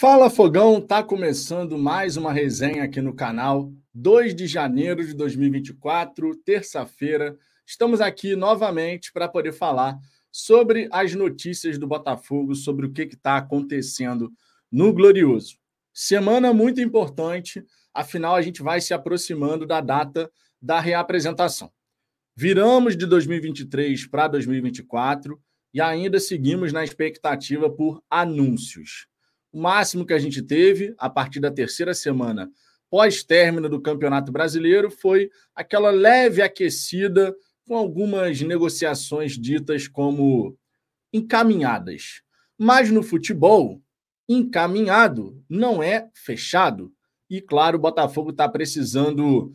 Fala Fogão, tá começando mais uma resenha aqui no canal. 2 de janeiro de 2024, terça-feira. Estamos aqui novamente para poder falar sobre as notícias do Botafogo, sobre o que está acontecendo no Glorioso. Semana muito importante, afinal a gente vai se aproximando da data da reapresentação. Viramos de 2023 para 2024 e ainda seguimos na expectativa por anúncios. O máximo que a gente teve a partir da terceira semana pós-término do Campeonato Brasileiro foi aquela leve aquecida com algumas negociações ditas como encaminhadas. Mas no futebol, encaminhado não é fechado. E claro, o Botafogo está precisando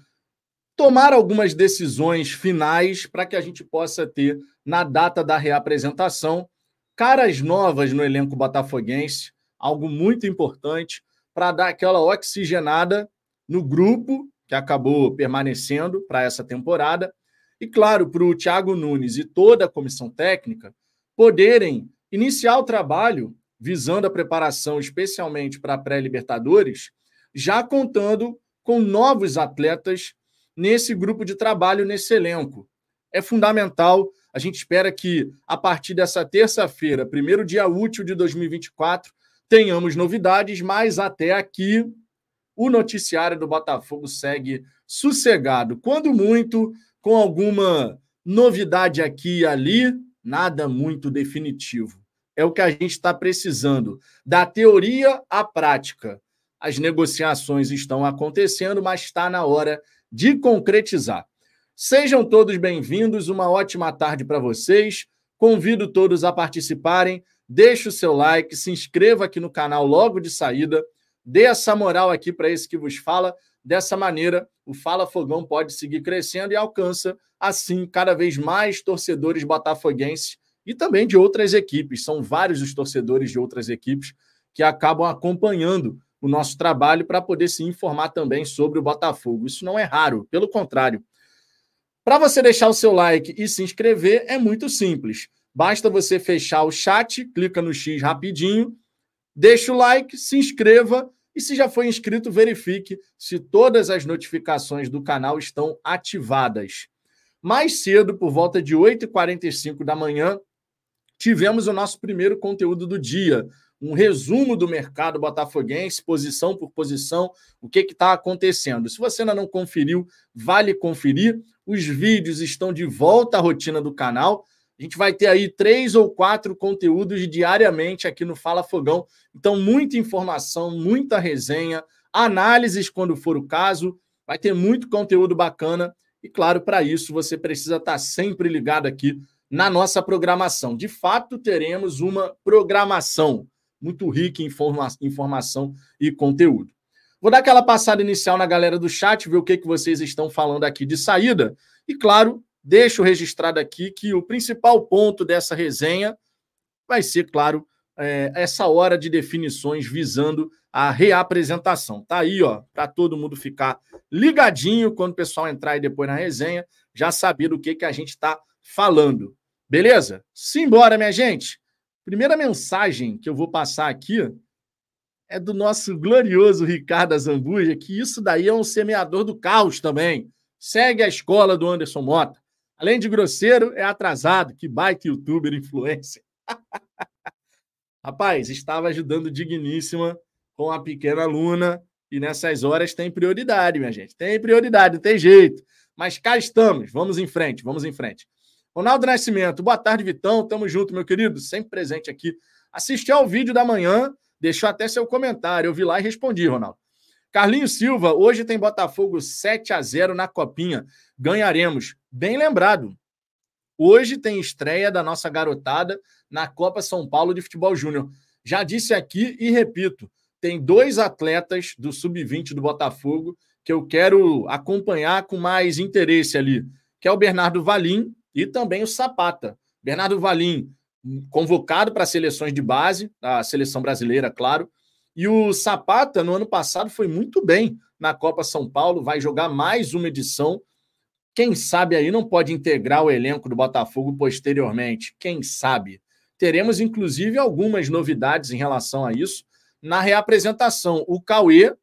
tomar algumas decisões finais para que a gente possa ter, na data da reapresentação, caras novas no elenco botafoguense, algo muito importante para dar aquela oxigenada no grupo que acabou permanecendo para essa temporada. E, claro, para o Thiago Nunes e toda a comissão técnica poderem iniciar o trabalho visando a preparação, especialmente para a pré-Libertadores, já contando com novos atletas nesse grupo de trabalho, nesse elenco. É fundamental. A gente espera que, a partir dessa terça-feira, primeiro dia útil de 2024, tenhamos novidades, mas até aqui o noticiário do Botafogo segue sossegado. Quando muito, com alguma novidade aqui e ali, nada muito definitivo. É o que a gente está precisando. Da teoria à prática. As negociações estão acontecendo, mas está na hora de concretizar. Sejam todos bem-vindos, uma ótima tarde para vocês. Convido todos a participarem. Deixe o seu like, se inscreva aqui no canal logo de saída, dê essa moral aqui para esse que vos fala. Dessa maneira, o Fala Fogão pode seguir crescendo e alcança, assim, cada vez mais torcedores botafoguenses e também de outras equipes. São vários os torcedores de outras equipes que acabam acompanhando o nosso trabalho para poder se informar também sobre o Botafogo. Isso não é raro, pelo contrário. Para você deixar o seu like e se inscrever, é muito simples. Basta você fechar o chat, clica no X rapidinho, deixa o like, se inscreva e se já foi inscrito, verifique se todas as notificações do canal estão ativadas. Mais cedo, por volta de 8h45 da manhã, tivemos o nosso primeiro conteúdo do dia, um resumo do mercado botafoguense, posição por posição, o que está acontecendo. Se você ainda não conferiu, vale conferir. Os vídeos estão de volta à rotina do canal. A gente vai ter aí três ou quatro conteúdos diariamente aqui no Fala Fogão. Então, muita informação, muita resenha, análises quando for o caso. Vai ter muito conteúdo bacana. E, claro, para isso você precisa estar tá sempre ligado aqui na nossa programação. De fato, teremos uma programação muito rica em informa informação e conteúdo. Vou dar aquela passada inicial na galera do chat, ver o que, que vocês estão falando aqui de saída. E, claro, deixo registrado aqui que o principal ponto dessa resenha vai ser, claro, é, essa hora de definições visando a reapresentação. Tá aí, ó, para todo mundo ficar ligadinho quando o pessoal entrar aí depois na resenha, já saber do que, que a gente está falando. Beleza? Simbora, minha gente! Primeira mensagem que eu vou passar aqui é do nosso glorioso Ricardo Azambuja, que isso daí é um semeador do caos também. Segue a escola do Anderson Mota. Além de grosseiro, é atrasado. Que baita youtuber influencer. Rapaz, estava ajudando digníssima com a pequena aluna e nessas horas tem prioridade, minha gente. Tem prioridade, não tem jeito. Mas cá estamos. Vamos em frente, vamos em frente. Ronaldo Nascimento, boa tarde, Vitão. Tamo junto, meu querido. Sempre presente aqui. Assisti ao vídeo da manhã, deixou até seu comentário. Eu vi lá e respondi, Ronaldo. Carlinhos Silva, hoje tem Botafogo 7 a 0 na Copinha. Ganharemos. Bem lembrado. Hoje tem estreia da nossa garotada na Copa São Paulo de Futebol Júnior. Já disse aqui e repito: tem dois atletas do sub-20 do Botafogo que eu quero acompanhar com mais interesse ali, que é o Bernardo Valim e também o Sapata. Bernardo Valim, convocado para seleções de base, a seleção brasileira, claro, e o Sapata, no ano passado, foi muito bem na Copa São Paulo, vai jogar mais uma edição. Quem sabe aí não pode integrar o elenco do Botafogo posteriormente? Quem sabe? Teremos, inclusive, algumas novidades em relação a isso na reapresentação. O Cauê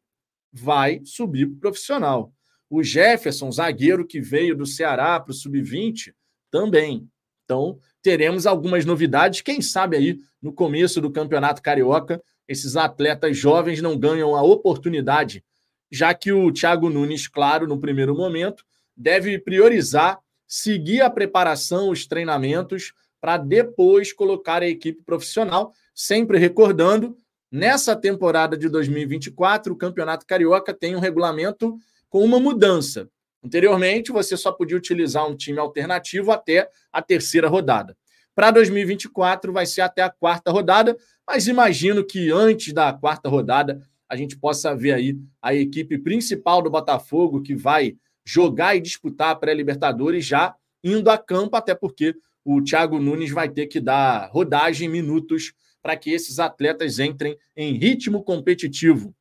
vai subir para profissional. O Jefferson, zagueiro que veio do Ceará para o Sub-20, também. Então, teremos algumas novidades. Quem sabe aí, no começo do Campeonato Carioca, esses atletas jovens não ganham a oportunidade, já que o Thiago Nunes, claro, no primeiro momento, deve priorizar, seguir a preparação, os treinamentos, para depois colocar a equipe profissional, sempre recordando, nessa temporada de 2024, o Campeonato Carioca tem um regulamento com uma mudança. Anteriormente, você só podia utilizar um time alternativo até a terceira rodada. Para 2024, vai ser até a quarta rodada, mas imagino que antes da quarta rodada a gente possa ver aí a equipe principal do Botafogo que vai jogar e disputar a pré-Libertadores já indo a campo, até porque o Thiago Nunes vai ter que dar rodagem, minutos, para que esses atletas entrem em ritmo competitivo.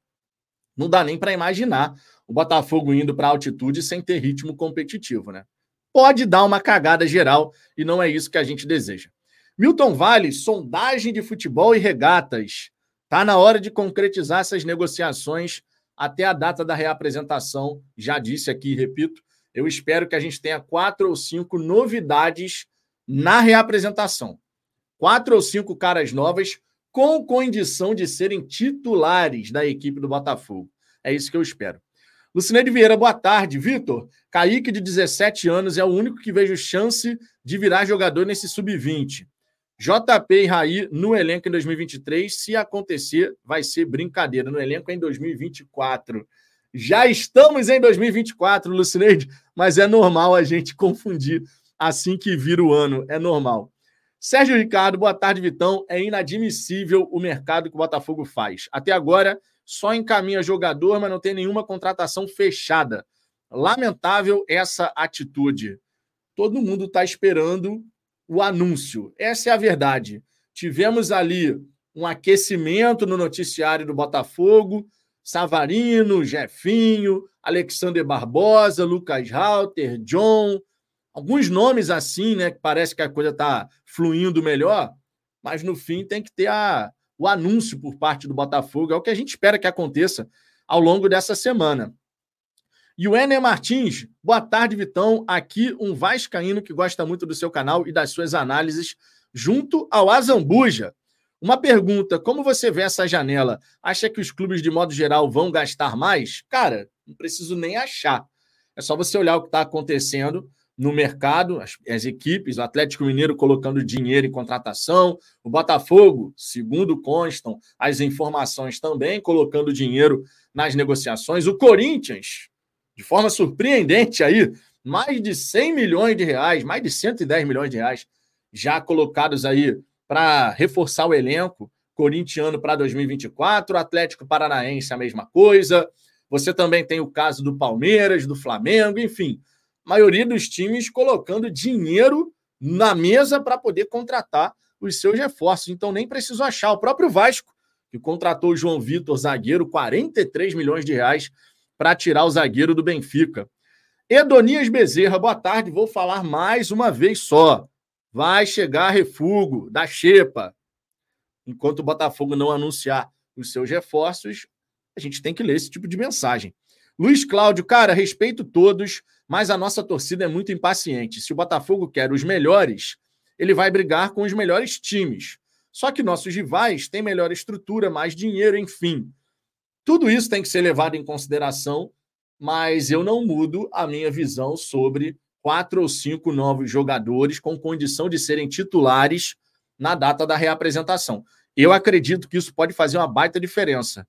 Não dá nem para imaginar o Botafogo indo para altitude sem ter ritmo competitivo, né? Pode dar uma cagada geral e não é isso que a gente deseja. Milton Vale, sondagem de futebol e regatas. Tá na hora de concretizar essas negociações até a data da reapresentação. Já disse aqui, repito, eu espero que a gente tenha quatro ou cinco novidades na reapresentação. Quatro ou cinco caras novas com condição de serem titulares da equipe do Botafogo. É isso que eu espero. Lucineide Vieira, boa tarde. Vitor, Kaique, de 17 anos, é o único que vejo chance de virar jogador nesse sub-20. JP e Raí no elenco em 2023. Se acontecer, vai ser brincadeira. No elenco em 2024. Já estamos em 2024, Lucineide, mas é normal a gente confundir assim que vira o ano. É normal. Sérgio Ricardo, boa tarde, Vitão. É inadmissível o mercado que o Botafogo faz. Até agora, só encaminha jogador, mas não tem nenhuma contratação fechada. Lamentável essa atitude. Todo mundo está esperando o anúncio. Essa é a verdade. Tivemos ali um aquecimento no noticiário do Botafogo. Savarino, Jefinho, Alexander Barbosa, Lucas Halter, John, alguns nomes assim, né? Que parece que a coisa está fluindo melhor, mas no fim tem que ter a, o anúncio por parte do Botafogo. É o que a gente espera que aconteça ao longo dessa semana. E o Ener Martins, boa tarde, Vitão. Aqui um Vascaíno que gosta muito do seu canal e das suas análises, junto ao Azambuja. Uma pergunta: como você vê essa janela? Acha que os clubes, de modo geral, vão gastar mais? Cara, não preciso nem achar. É só você olhar o que está acontecendo no mercado, as, as, equipes, o Atlético Mineiro colocando dinheiro em contratação, o Botafogo, segundo constam as informações também, colocando dinheiro nas negociações, o Corinthians, de forma surpreendente aí, mais de 100 milhões de reais, mais de 110 milhões de reais já colocados aí para reforçar o elenco corintiano para 2024, o Atlético Paranaense a mesma coisa. Você também tem o caso do Palmeiras, do Flamengo, enfim maioria dos times colocando dinheiro na mesa para poder contratar os seus reforços. Então, nem preciso achar. O próprio Vasco, que contratou o João Vitor, zagueiro, 43 milhões de reais para tirar o zagueiro do Benfica. Edonias Bezerra, boa tarde. Vou falar mais uma vez só. Vai chegar refugo da Xepa. Enquanto o Botafogo não anunciar os seus reforços, a gente tem que ler esse tipo de mensagem. Luiz Cláudio, cara, respeito todos, mas a nossa torcida é muito impaciente. Se o Botafogo quer os melhores, ele vai brigar com os melhores times. Só que nossos rivais têm melhor estrutura, mais dinheiro, enfim. Tudo isso tem que ser levado em consideração, mas eu não mudo a minha visão sobre quatro ou cinco novos jogadores com condição de serem titulares na data da reapresentação. Eu acredito que isso pode fazer uma baita diferença.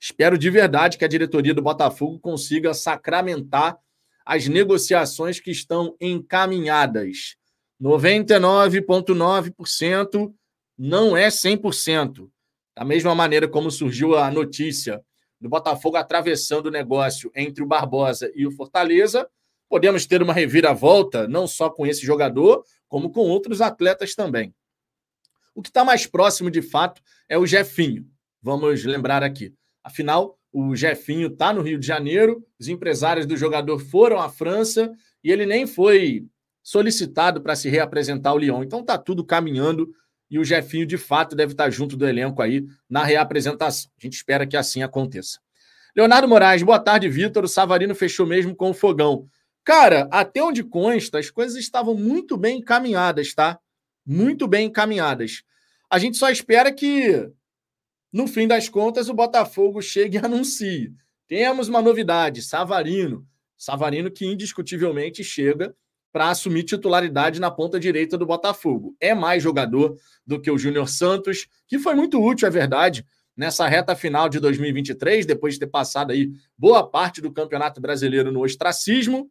Espero de verdade que a diretoria do Botafogo consiga sacramentar as negociações que estão encaminhadas. 99,9% não é 100%. Da mesma maneira como surgiu a notícia do Botafogo atravessando o negócio entre o Barbosa e o Fortaleza, podemos ter uma reviravolta, não só com esse jogador, como com outros atletas também. O que está mais próximo, de fato, é o Jefinho. Vamos lembrar aqui. Afinal, o Jefinho está no Rio de Janeiro, os empresários do jogador foram à França e ele nem foi solicitado para se reapresentar ao Lyon. Então está tudo caminhando e o Jefinho, de fato, deve estar junto do elenco aí na reapresentação. A gente espera que assim aconteça. Leonardo Moraes, boa tarde, Vitor. O Savarino fechou mesmo com o fogão. Cara, até onde consta, as coisas estavam muito bem encaminhadas, tá? Muito bem encaminhadas. A gente só espera que, no fim das contas, o Botafogo chegue e anuncie. Temos uma novidade, Savarino. Savarino que indiscutivelmente chega para assumir titularidade na ponta direita do Botafogo. É mais jogador do que o Júnior Santos, que foi muito útil, é verdade, nessa reta final de 2023, depois de ter passado aí boa parte do Campeonato Brasileiro no ostracismo.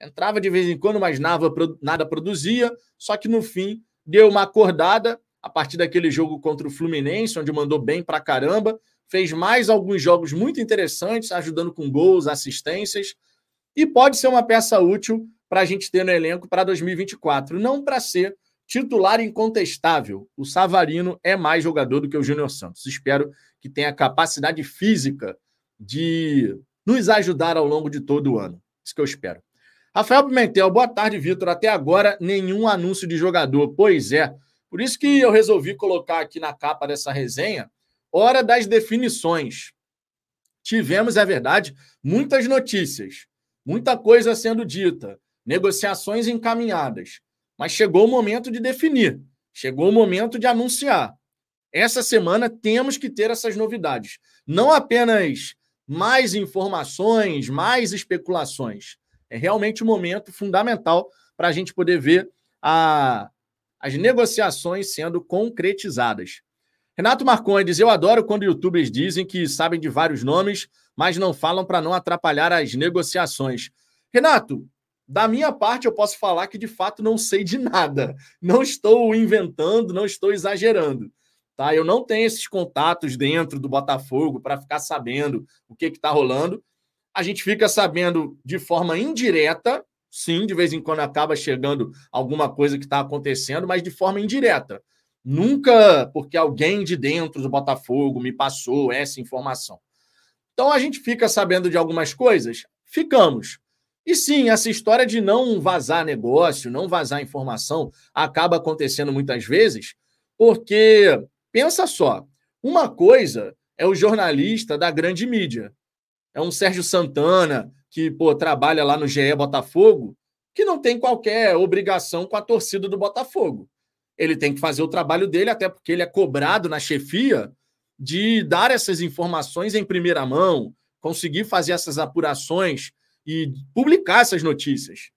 Entrava de vez em quando, mas nada, produzia, só que no fim deu uma acordada a partir daquele jogo contra o Fluminense, onde mandou bem pra caramba, fez mais alguns jogos muito interessantes, ajudando com gols, assistências, e pode ser uma peça útil para a gente ter no elenco para 2024, não para ser titular incontestável. O Savarino é mais jogador do que o Júnior Santos. Espero que tenha capacidade física de nos ajudar ao longo de todo o ano. Isso que eu espero. Rafael Pimentel, boa tarde, Vitor. Até agora, nenhum anúncio de jogador. Pois é. Por isso que eu resolvi colocar aqui na capa dessa resenha hora das definições. Tivemos, é verdade, muitas notícias, muita coisa sendo dita negociações encaminhadas. Mas chegou o momento de definir, chegou o momento de anunciar. Essa semana temos que ter essas novidades. Não apenas mais informações, mais especulações. É realmente um momento fundamental para a gente poder ver a, as negociações sendo concretizadas. Renato Marcondes Eu adoro quando youtubers dizem que sabem de vários nomes, mas não falam para não atrapalhar as negociações. Renato, da minha parte, eu posso falar que de fato não sei de nada. Não estou inventando, não estou exagerando. Tá? Eu não tenho esses contatos dentro do Botafogo para ficar sabendo o que está rolando. A gente fica sabendo de forma indireta, sim, de vez em quando acaba chegando alguma coisa que está acontecendo, mas de forma indireta. Nunca porque alguém de dentro do Botafogo me passou essa informação. Então a gente fica sabendo de algumas coisas? Ficamos. E sim, essa história de não vazar negócio, não vazar informação, acaba acontecendo muitas vezes, porque, pensa só, uma coisa é o jornalista da grande mídia. É um Sérgio Santana, que pô, trabalha lá no GE Botafogo, que não tem qualquer obrigação com a torcida do Botafogo. Ele tem que fazer o trabalho dele, até porque ele é cobrado na chefia de dar essas informações em primeira mão, conseguir fazer essas apurações e publicar essas notícias.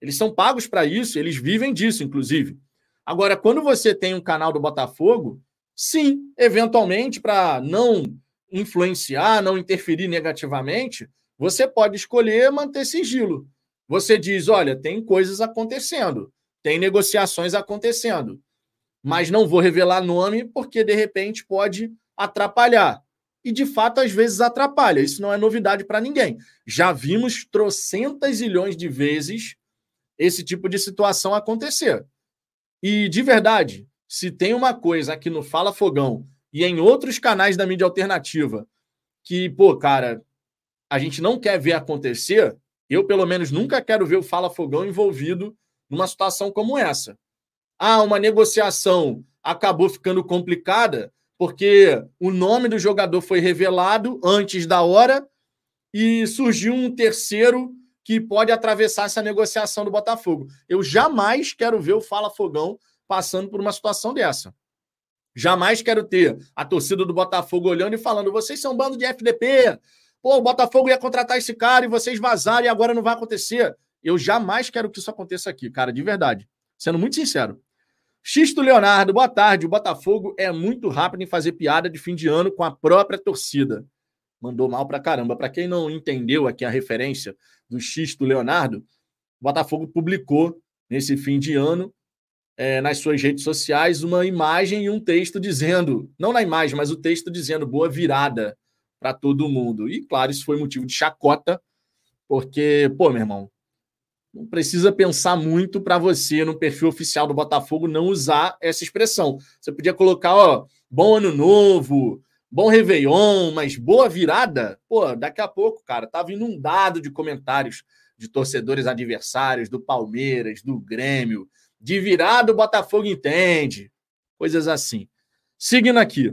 Eles são pagos para isso, eles vivem disso, inclusive. Agora, quando você tem um canal do Botafogo, sim, eventualmente, para não influenciar, não interferir negativamente, você pode escolher manter sigilo. Você diz: olha, tem coisas acontecendo, tem negociações acontecendo, mas não vou revelar nome porque de repente pode atrapalhar e de fato às vezes atrapalha. Isso não é novidade para ninguém. Já vimos trocentas zilhões de vezes esse tipo de situação acontecer. E de verdade, se tem uma coisa aqui no Fala Fogão e em outros canais da mídia alternativa que, pô, cara, a gente não quer ver acontecer, eu pelo menos nunca quero ver o Fala Fogão envolvido numa situação como essa. Ah, uma negociação acabou ficando complicada porque o nome do jogador foi revelado antes da hora e surgiu um terceiro que pode atravessar essa negociação do Botafogo. Eu jamais quero ver o Fala Fogão passando por uma situação dessa. Jamais quero ter a torcida do Botafogo olhando e falando: vocês são um bando de FDP. Pô, o Botafogo ia contratar esse cara e vocês vazaram e agora não vai acontecer. Eu jamais quero que isso aconteça aqui, cara, de verdade. Sendo muito sincero. Xisto Leonardo, boa tarde. O Botafogo é muito rápido em fazer piada de fim de ano com a própria torcida. Mandou mal pra caramba. Para quem não entendeu aqui a referência do Xisto Leonardo, o Botafogo publicou nesse fim de ano é, nas suas redes sociais uma imagem e um texto dizendo, não na imagem, mas o texto dizendo boa virada para todo mundo. E claro, isso foi motivo de chacota, porque, pô, meu irmão, não precisa pensar muito para você, no perfil oficial do Botafogo, não usar essa expressão. Você podia colocar, ó, bom ano novo, bom Réveillon, mas boa virada. Pô, daqui a pouco, cara, tava inundado de comentários de torcedores adversários do Palmeiras, do Grêmio. De virada, o Botafogo entende. coisas assim. Seguindo aqui.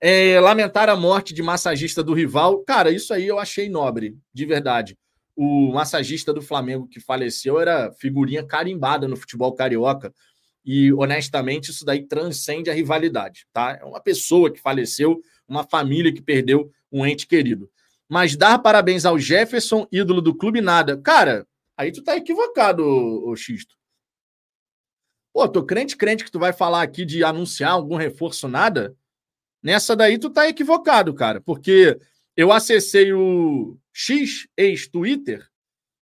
É, lamentar a morte de massagista do rival. Cara, isso aí eu achei nobre, de verdade. O massagista do Flamengo que faleceu era figurinha carimbada no futebol carioca. E, honestamente, isso daí transcende a rivalidade, tá? É uma pessoa que faleceu, uma família que perdeu um ente querido. Mas dar parabéns ao Jefferson, ídolo do clube, nada. Cara, aí tu tá equivocado, ô, ô Xisto. Pô, tô crente, crente que tu vai falar aqui de anunciar algum reforço, nada. Nessa daí tu tá equivocado, cara, porque eu acessei o X ex-Twitter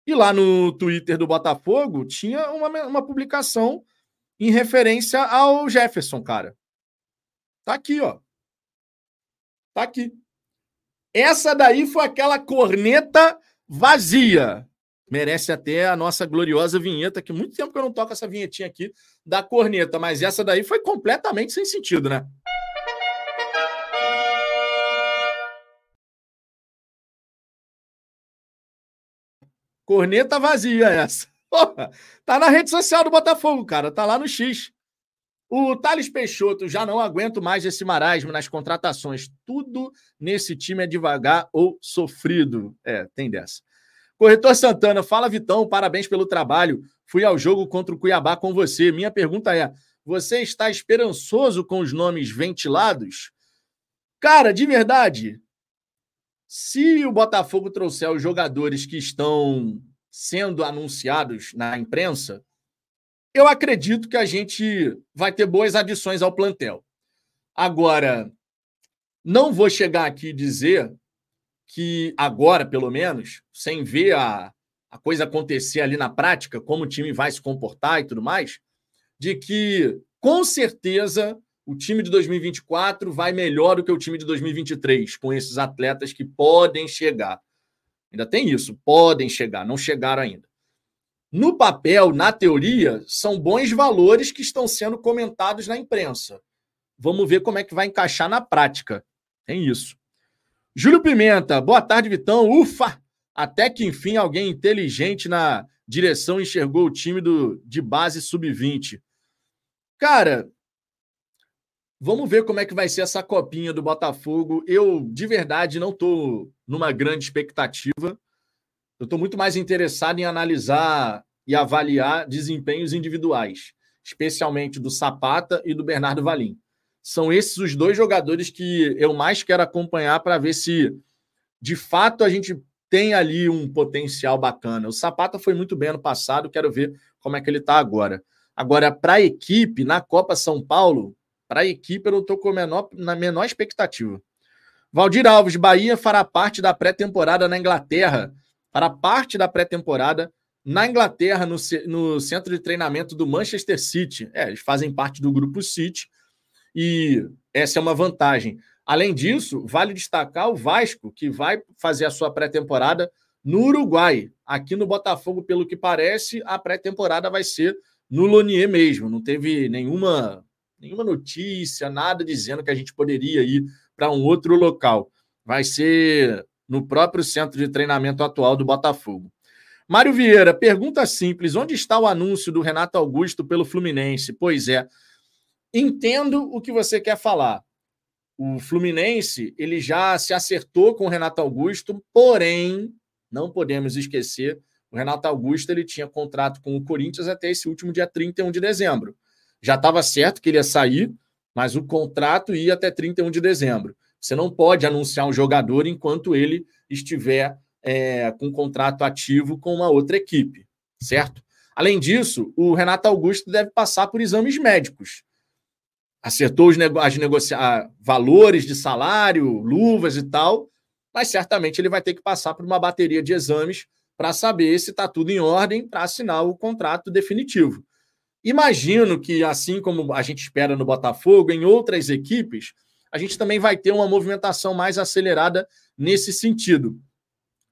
e lá no Twitter do Botafogo tinha uma, uma publicação em referência ao Jefferson, cara. Tá aqui, ó. Tá aqui. Essa daí foi aquela corneta vazia. Merece até a nossa gloriosa vinheta, que muito tempo que eu não toco essa vinhetinha aqui da corneta, mas essa daí foi completamente sem sentido, né? Corneta vazia essa. Porra, tá na rede social do Botafogo, cara. Tá lá no X. O Thales Peixoto, já não aguento mais esse marasmo nas contratações. Tudo nesse time é devagar ou sofrido. É, tem dessa. Corretor Santana, fala Vitão, parabéns pelo trabalho. Fui ao jogo contra o Cuiabá com você. Minha pergunta é: você está esperançoso com os nomes ventilados? Cara, de verdade, se o Botafogo trouxer os jogadores que estão sendo anunciados na imprensa, eu acredito que a gente vai ter boas adições ao plantel. Agora, não vou chegar aqui e dizer que agora, pelo menos, sem ver a, a coisa acontecer ali na prática, como o time vai se comportar e tudo mais, de que com certeza o time de 2024 vai melhor do que o time de 2023, com esses atletas que podem chegar. Ainda tem isso, podem chegar, não chegaram ainda. No papel, na teoria, são bons valores que estão sendo comentados na imprensa. Vamos ver como é que vai encaixar na prática. Tem isso. Júlio Pimenta, boa tarde, Vitão. Ufa! Até que enfim alguém inteligente na direção enxergou o time do, de base sub-20. Cara, Vamos ver como é que vai ser essa copinha do Botafogo. Eu, de verdade, não estou numa grande expectativa. Eu estou muito mais interessado em analisar e avaliar desempenhos individuais, especialmente do Sapata e do Bernardo Valim. São esses os dois jogadores que eu mais quero acompanhar para ver se, de fato, a gente tem ali um potencial bacana. O Sapata foi muito bem ano passado, quero ver como é que ele está agora. Agora, para a equipe, na Copa São Paulo, para a equipe, eu não estou com a menor, na menor expectativa. Valdir Alves, Bahia fará parte da pré-temporada na Inglaterra. Fará parte da pré-temporada na Inglaterra, no, no centro de treinamento do Manchester City. É, eles fazem parte do grupo City e essa é uma vantagem. Além disso, vale destacar o Vasco, que vai fazer a sua pré-temporada no Uruguai. Aqui no Botafogo, pelo que parece, a pré-temporada vai ser no Lonier mesmo. Não teve nenhuma nenhuma notícia, nada dizendo que a gente poderia ir para um outro local. Vai ser no próprio centro de treinamento atual do Botafogo. Mário Vieira, pergunta simples: onde está o anúncio do Renato Augusto pelo Fluminense? Pois é, entendo o que você quer falar. O Fluminense ele já se acertou com o Renato Augusto, porém não podemos esquecer o Renato Augusto ele tinha contrato com o Corinthians até esse último dia 31 de dezembro. Já estava certo que ele ia sair, mas o contrato ia até 31 de dezembro. Você não pode anunciar um jogador enquanto ele estiver é, com um contrato ativo com uma outra equipe, certo? Além disso, o Renato Augusto deve passar por exames médicos. Acertou os nego as negocia valores de salário, luvas e tal, mas certamente ele vai ter que passar por uma bateria de exames para saber se está tudo em ordem para assinar o contrato definitivo. Imagino que, assim como a gente espera no Botafogo, em outras equipes, a gente também vai ter uma movimentação mais acelerada nesse sentido.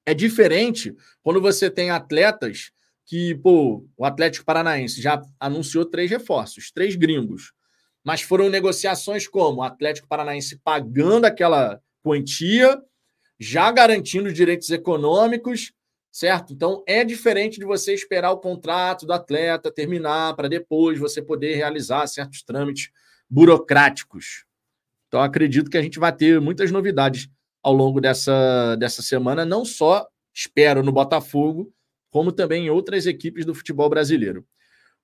É diferente quando você tem atletas que, pô, o Atlético Paranaense já anunciou três reforços, três gringos. Mas foram negociações como o Atlético Paranaense pagando aquela quantia, já garantindo direitos econômicos certo? Então é diferente de você esperar o contrato do atleta terminar para depois você poder realizar certos trâmites burocráticos. Então, acredito que a gente vai ter muitas novidades ao longo dessa, dessa semana, não só, espero, no Botafogo, como também em outras equipes do futebol brasileiro.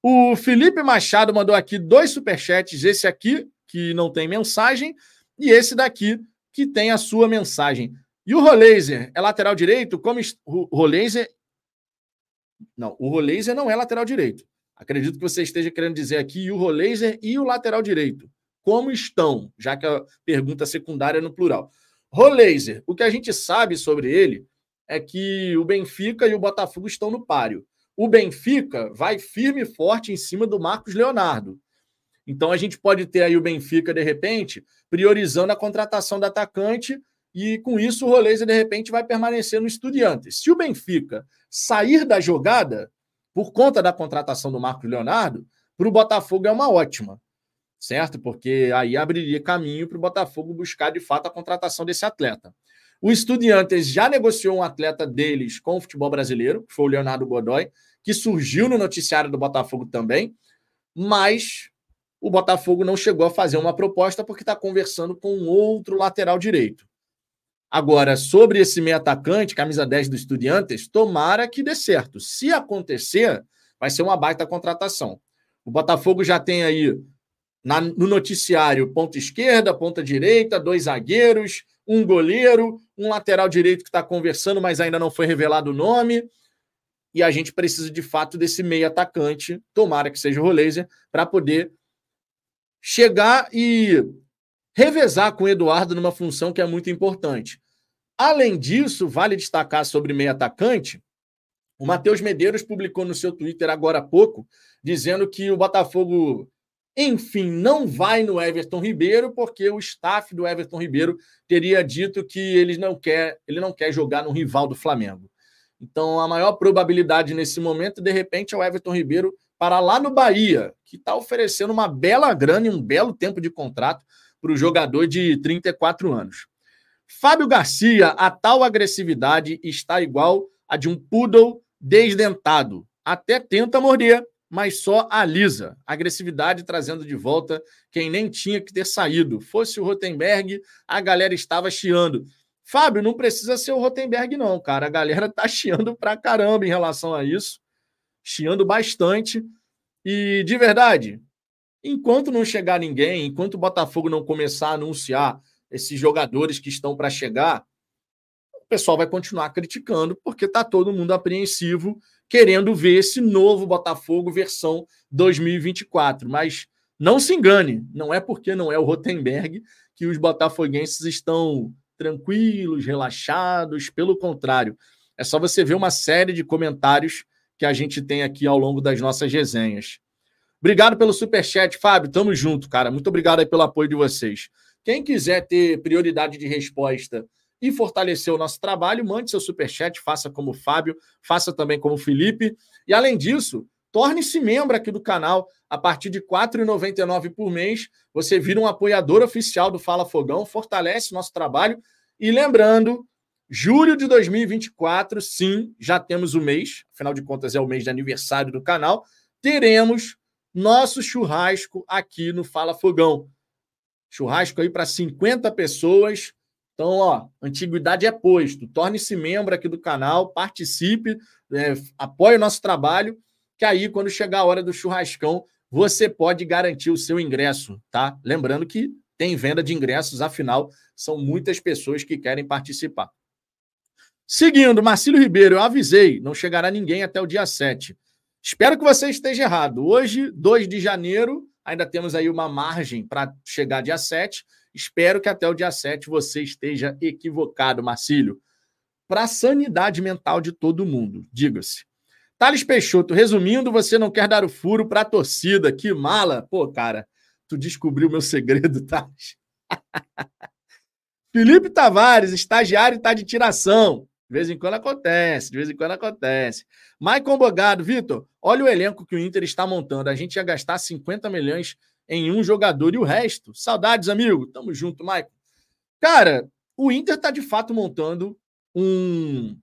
O Felipe Machado mandou aqui dois superchats, esse aqui, que não tem mensagem, e esse daqui, que tem a sua mensagem. E o Roleiser é lateral direito? Como o Roleiser. Não, o Roleiser não é lateral direito. Acredito que você esteja querendo dizer aqui o Roleiser e o lateral direito. Como estão? Já que a pergunta secundária é no plural. Roleiser, o que a gente sabe sobre ele é que o Benfica e o Botafogo estão no páreo. O Benfica vai firme e forte em cima do Marcos Leonardo. Então a gente pode ter aí o Benfica, de repente, priorizando a contratação do atacante e com isso o Roleza, de repente, vai permanecer no Estudiantes. Se o Benfica sair da jogada, por conta da contratação do Marcos Leonardo, para o Botafogo é uma ótima, certo? Porque aí abriria caminho para o Botafogo buscar de fato a contratação desse atleta. O Estudiantes já negociou um atleta deles com o futebol brasileiro, que foi o Leonardo Godoy, que surgiu no noticiário do Botafogo também, mas o Botafogo não chegou a fazer uma proposta porque está conversando com outro lateral direito. Agora, sobre esse meio atacante, camisa 10 do Estudiantes, tomara que dê certo. Se acontecer, vai ser uma baita contratação. O Botafogo já tem aí na, no noticiário ponta esquerda, ponta direita, dois zagueiros, um goleiro, um lateral direito que está conversando, mas ainda não foi revelado o nome. E a gente precisa de fato desse meio atacante, tomara que seja o Roleiser, para poder chegar e revezar com o Eduardo numa função que é muito importante. Além disso, vale destacar sobre meio atacante, o Matheus Medeiros publicou no seu Twitter agora há pouco, dizendo que o Botafogo, enfim, não vai no Everton Ribeiro, porque o staff do Everton Ribeiro teria dito que ele não quer, ele não quer jogar no rival do Flamengo. Então, a maior probabilidade nesse momento, de repente, é o Everton Ribeiro para lá no Bahia, que está oferecendo uma bela grana e um belo tempo de contrato para o jogador de 34 anos. Fábio Garcia, a tal agressividade está igual a de um poodle desdentado. Até tenta morder, mas só alisa. Agressividade trazendo de volta quem nem tinha que ter saído. Fosse o Rotenberg, a galera estava chiando. Fábio, não precisa ser o Rotenberg, não, cara. A galera tá chiando pra caramba em relação a isso. Chiando bastante. E, de verdade, enquanto não chegar ninguém, enquanto o Botafogo não começar a anunciar esses jogadores que estão para chegar, o pessoal vai continuar criticando, porque está todo mundo apreensivo, querendo ver esse novo Botafogo versão 2024. Mas não se engane, não é porque não é o Rotenberg que os botafoguenses estão tranquilos, relaxados, pelo contrário. É só você ver uma série de comentários que a gente tem aqui ao longo das nossas resenhas. Obrigado pelo super chat, Fábio. Tamo junto, cara. Muito obrigado pelo apoio de vocês. Quem quiser ter prioridade de resposta e fortalecer o nosso trabalho, mande seu superchat, faça como o Fábio, faça também como o Felipe. E além disso, torne-se membro aqui do canal. A partir de R$ 4,99 por mês, você vira um apoiador oficial do Fala Fogão, fortalece nosso trabalho. E lembrando, julho de 2024, sim, já temos o mês, afinal de contas é o mês de aniversário do canal, teremos nosso churrasco aqui no Fala Fogão. Churrasco aí para 50 pessoas. Então, ó, antiguidade é posto. Torne-se membro aqui do canal, participe, é, apoie o nosso trabalho, que aí, quando chegar a hora do churrascão, você pode garantir o seu ingresso, tá? Lembrando que tem venda de ingressos, afinal, são muitas pessoas que querem participar. Seguindo, Marcílio Ribeiro, eu avisei, não chegará ninguém até o dia 7. Espero que você esteja errado. Hoje, 2 de janeiro, Ainda temos aí uma margem para chegar dia 7. Espero que até o dia 7 você esteja equivocado, Marcílio. Para a sanidade mental de todo mundo, diga-se. Thales Peixoto, resumindo, você não quer dar o furo para a torcida. Que mala. Pô, cara, tu descobriu meu segredo, Thales. Felipe Tavares, estagiário está de tiração. De vez em quando acontece, de vez em quando acontece. Maicon Bogado, Vitor, olha o elenco que o Inter está montando. A gente ia gastar 50 milhões em um jogador e o resto. Saudades, amigo. Tamo junto, Maicon. Cara, o Inter está de fato montando um,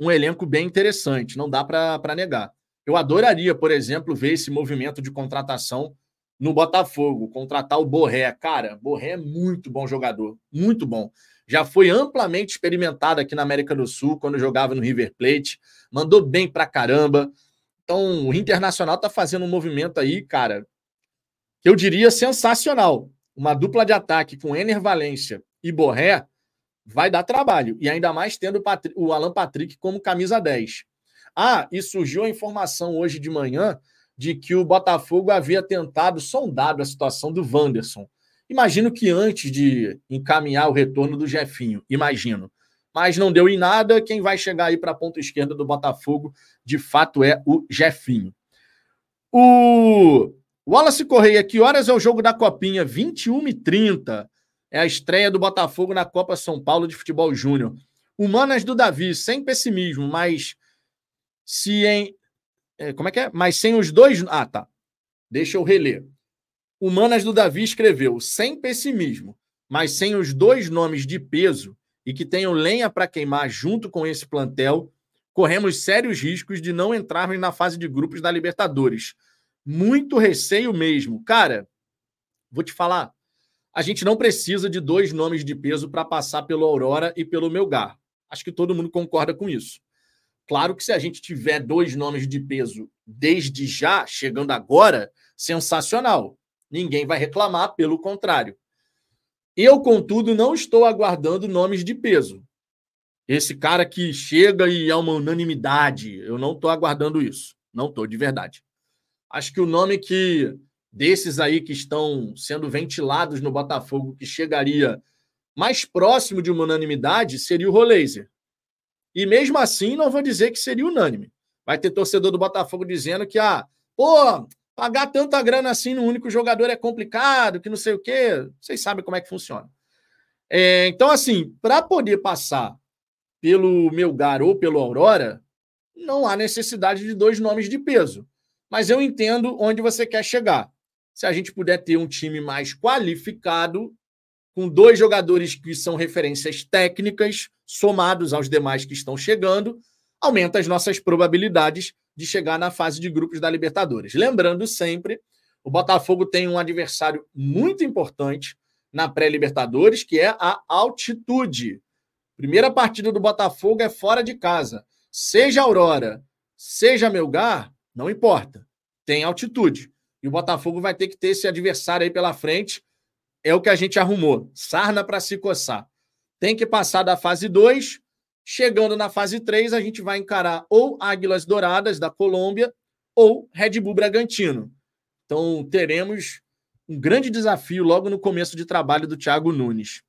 um elenco bem interessante, não dá para negar. Eu adoraria, por exemplo, ver esse movimento de contratação no Botafogo, contratar o Borré. Cara, Borré é muito bom jogador, muito bom. Já foi amplamente experimentado aqui na América do Sul, quando jogava no River Plate. Mandou bem pra caramba. Então, o Internacional tá fazendo um movimento aí, cara, que eu diria sensacional. Uma dupla de ataque com Ener Valência e Borré vai dar trabalho. E ainda mais tendo o, Patrick, o Alan Patrick como camisa 10. Ah, e surgiu a informação hoje de manhã de que o Botafogo havia tentado, sondado a situação do Wanderson. Imagino que antes de encaminhar o retorno do Jefinho, imagino. Mas não deu em nada. Quem vai chegar aí para a ponta esquerda do Botafogo, de fato, é o Jefinho. O Wallace Correia, que horas é o jogo da Copinha? 21h30. É a estreia do Botafogo na Copa São Paulo de Futebol Júnior. Humanas do Davi, sem pessimismo, mas se em. É, como é que é? Mas sem os dois. Ah, tá. Deixa eu reler. Humanas do Davi escreveu: sem pessimismo, mas sem os dois nomes de peso e que tenham lenha para queimar junto com esse plantel, corremos sérios riscos de não entrarmos na fase de grupos da Libertadores. Muito receio mesmo. Cara, vou te falar. A gente não precisa de dois nomes de peso para passar pelo Aurora e pelo Melgar. Acho que todo mundo concorda com isso. Claro que se a gente tiver dois nomes de peso desde já, chegando agora, sensacional. Ninguém vai reclamar, pelo contrário. Eu, contudo, não estou aguardando nomes de peso. Esse cara que chega e é uma unanimidade, eu não estou aguardando isso. Não estou, de verdade. Acho que o nome que desses aí que estão sendo ventilados no Botafogo, que chegaria mais próximo de uma unanimidade, seria o Roleiser. E mesmo assim, não vou dizer que seria unânime. Vai ter torcedor do Botafogo dizendo que, ah, pô, pagar tanta grana assim no único jogador é complicado, que não sei o quê. Vocês sabem como é que funciona. É, então, assim, para poder passar pelo Melgar ou pelo Aurora, não há necessidade de dois nomes de peso. Mas eu entendo onde você quer chegar. Se a gente puder ter um time mais qualificado, com dois jogadores que são referências técnicas, somados aos demais que estão chegando, aumenta as nossas probabilidades de chegar na fase de grupos da Libertadores. Lembrando sempre, o Botafogo tem um adversário muito importante na pré-Libertadores, que é a altitude. Primeira partida do Botafogo é fora de casa. Seja Aurora, seja Melgar, não importa. Tem altitude. E o Botafogo vai ter que ter esse adversário aí pela frente. É o que a gente arrumou. Sarna para se coçar. Tem que passar da fase 2. Chegando na fase 3, a gente vai encarar ou Águilas Douradas da Colômbia ou Red Bull Bragantino. Então teremos um grande desafio logo no começo de trabalho do Thiago Nunes.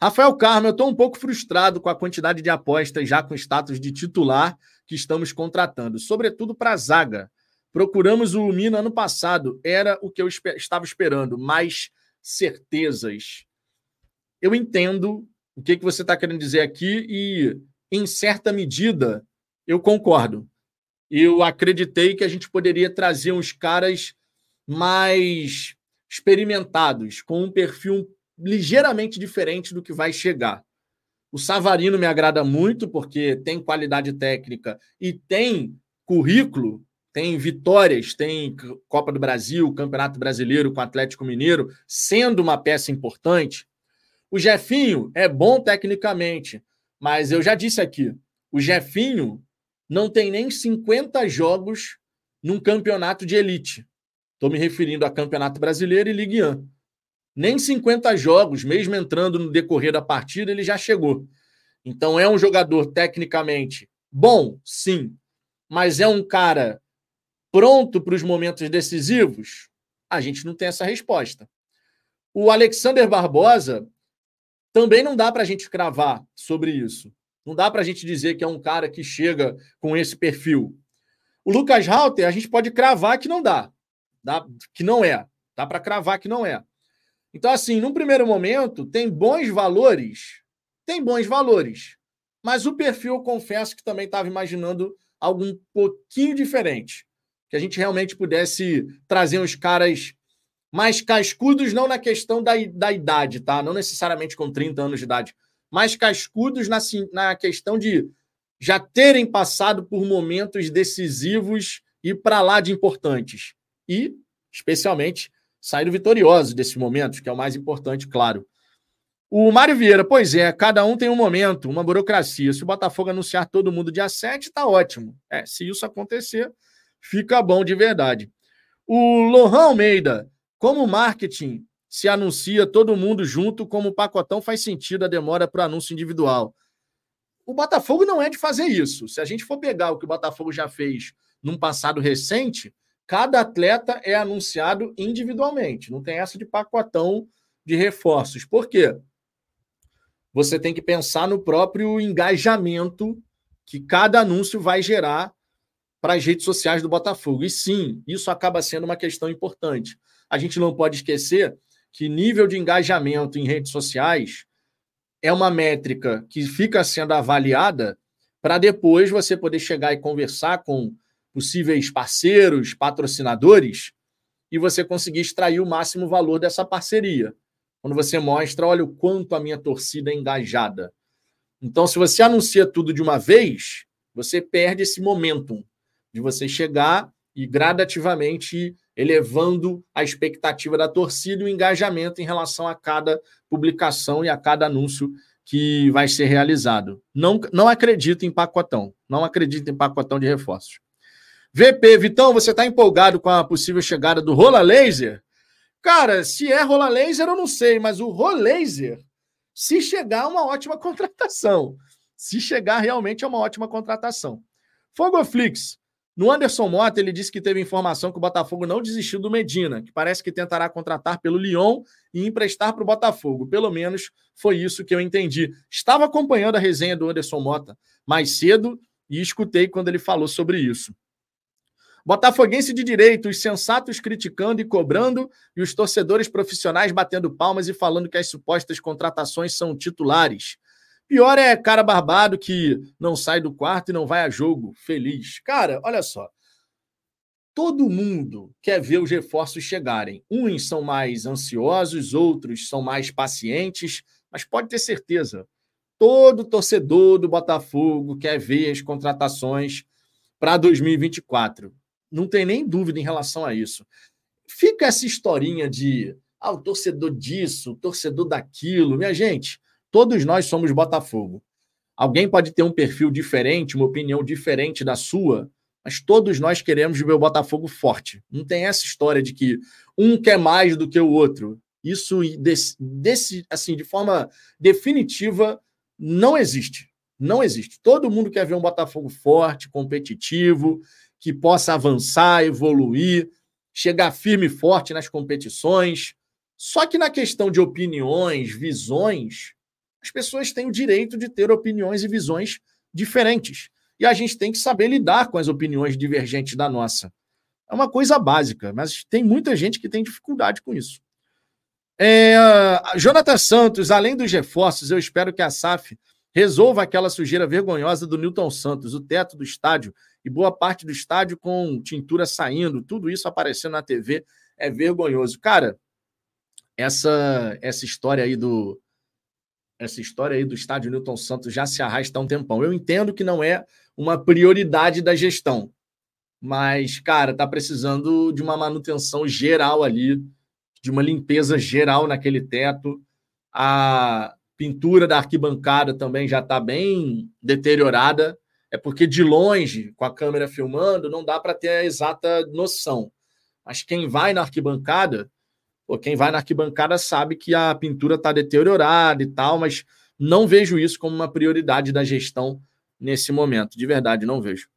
Rafael Carmo, eu estou um pouco frustrado com a quantidade de apostas já com status de titular que estamos contratando, sobretudo para a zaga. Procuramos o Mina ano passado, era o que eu estava esperando, mais certezas eu entendo o que, que você está querendo dizer aqui e, em certa medida, eu concordo. Eu acreditei que a gente poderia trazer uns caras mais experimentados, com um perfil ligeiramente diferente do que vai chegar. O Savarino me agrada muito porque tem qualidade técnica e tem currículo, tem vitórias, tem Copa do Brasil, Campeonato Brasileiro com Atlético Mineiro, sendo uma peça importante. O Jefinho é bom tecnicamente, mas eu já disse aqui, o Jefinho não tem nem 50 jogos num campeonato de elite. Estou me referindo a Campeonato Brasileiro e Ligue 1. Nem 50 jogos, mesmo entrando no decorrer da partida, ele já chegou. Então é um jogador tecnicamente bom, sim, mas é um cara pronto para os momentos decisivos? A gente não tem essa resposta. O Alexander Barbosa também não dá para a gente cravar sobre isso. Não dá para a gente dizer que é um cara que chega com esse perfil. O Lucas Halter, a gente pode cravar que não dá. dá que não é. Dá para cravar que não é. Então, assim, num primeiro momento, tem bons valores. Tem bons valores. Mas o perfil, eu confesso que também estava imaginando algo um pouquinho diferente. Que a gente realmente pudesse trazer uns caras mais cascudos não na questão da, da idade, tá? Não necessariamente com 30 anos de idade, mas cascudos na, na questão de já terem passado por momentos decisivos e para lá de importantes. E especialmente saindo vitoriosos desses momentos, que é o mais importante, claro. O Mário Vieira, pois é, cada um tem um momento, uma burocracia. Se o Botafogo anunciar todo mundo dia 7, tá ótimo. É, se isso acontecer, fica bom de verdade. O Lohan Almeida, como marketing se anuncia todo mundo junto, como pacotão faz sentido a demora para anúncio individual. O Botafogo não é de fazer isso. Se a gente for pegar o que o Botafogo já fez num passado recente, cada atleta é anunciado individualmente. Não tem essa de pacotão de reforços. Por quê? você tem que pensar no próprio engajamento que cada anúncio vai gerar para as redes sociais do Botafogo. E sim, isso acaba sendo uma questão importante. A gente não pode esquecer que nível de engajamento em redes sociais é uma métrica que fica sendo avaliada para depois você poder chegar e conversar com possíveis parceiros, patrocinadores e você conseguir extrair o máximo valor dessa parceria. Quando você mostra, olha o quanto a minha torcida é engajada. Então, se você anuncia tudo de uma vez, você perde esse momentum de você chegar e gradativamente elevando a expectativa da torcida e o engajamento em relação a cada publicação e a cada anúncio que vai ser realizado. Não, não acredito em pacotão. Não acredito em pacotão de reforços. VP, Vitão, você está empolgado com a possível chegada do Rola Laser? Cara, se é rola laser, eu não sei, mas o Rolaser, se chegar, é uma ótima contratação. Se chegar, realmente é uma ótima contratação. Fogoflix. No Anderson Mota, ele disse que teve informação que o Botafogo não desistiu do Medina, que parece que tentará contratar pelo Lyon e emprestar para o Botafogo. Pelo menos foi isso que eu entendi. Estava acompanhando a resenha do Anderson Mota mais cedo e escutei quando ele falou sobre isso. Botafoguense de direito, os sensatos criticando e cobrando, e os torcedores profissionais batendo palmas e falando que as supostas contratações são titulares. Pior é cara barbado que não sai do quarto e não vai a jogo feliz. Cara, olha só. Todo mundo quer ver os reforços chegarem. Uns são mais ansiosos, outros são mais pacientes, mas pode ter certeza, todo torcedor do Botafogo quer ver as contratações para 2024 não tem nem dúvida em relação a isso. Fica essa historinha de ah, o torcedor disso, o torcedor daquilo. Minha gente, todos nós somos Botafogo. Alguém pode ter um perfil diferente, uma opinião diferente da sua, mas todos nós queremos ver o Botafogo forte. Não tem essa história de que um quer mais do que o outro. Isso, desse, desse, assim, de forma definitiva, não existe. Não existe. Todo mundo quer ver um Botafogo forte, competitivo, que possa avançar, evoluir, chegar firme e forte nas competições. Só que na questão de opiniões, visões, as pessoas têm o direito de ter opiniões e visões diferentes. E a gente tem que saber lidar com as opiniões divergentes da nossa. É uma coisa básica, mas tem muita gente que tem dificuldade com isso. É, Jonathan Santos, além dos reforços, eu espero que a SAF resolva aquela sujeira vergonhosa do Newton Santos, o teto do estádio e boa parte do estádio com tintura saindo, tudo isso aparecendo na TV, é vergonhoso. Cara, essa essa história aí do essa história aí do estádio Newton Santos já se arrasta há um tempão. Eu entendo que não é uma prioridade da gestão, mas cara, tá precisando de uma manutenção geral ali, de uma limpeza geral naquele teto. A pintura da arquibancada também já está bem deteriorada é porque de longe, com a câmera filmando, não dá para ter a exata noção. Mas quem vai na arquibancada, ou quem vai na arquibancada sabe que a pintura está deteriorada e tal, mas não vejo isso como uma prioridade da gestão nesse momento. De verdade, não vejo.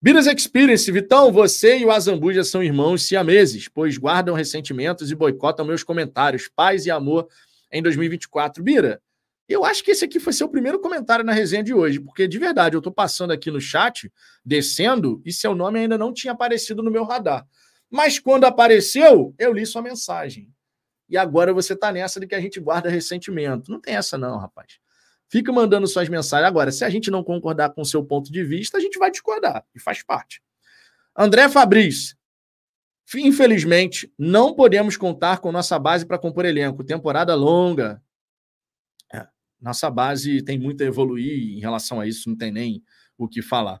Biras Experience, Vitão, você e o Azambuja são irmãos siameses, pois guardam ressentimentos e boicotam meus comentários. Paz e amor em 2024. Bira, eu acho que esse aqui foi seu primeiro comentário na resenha de hoje, porque de verdade eu estou passando aqui no chat, descendo, e seu nome ainda não tinha aparecido no meu radar. Mas quando apareceu, eu li sua mensagem. E agora você está nessa de que a gente guarda ressentimento. Não tem essa, não, rapaz. Fica mandando suas mensagens. Agora, se a gente não concordar com o seu ponto de vista, a gente vai discordar, e faz parte. André Fabrício. Infelizmente, não podemos contar com nossa base para compor elenco. Temporada longa, nossa base tem muito a evoluir em relação a isso, não tem nem o que falar.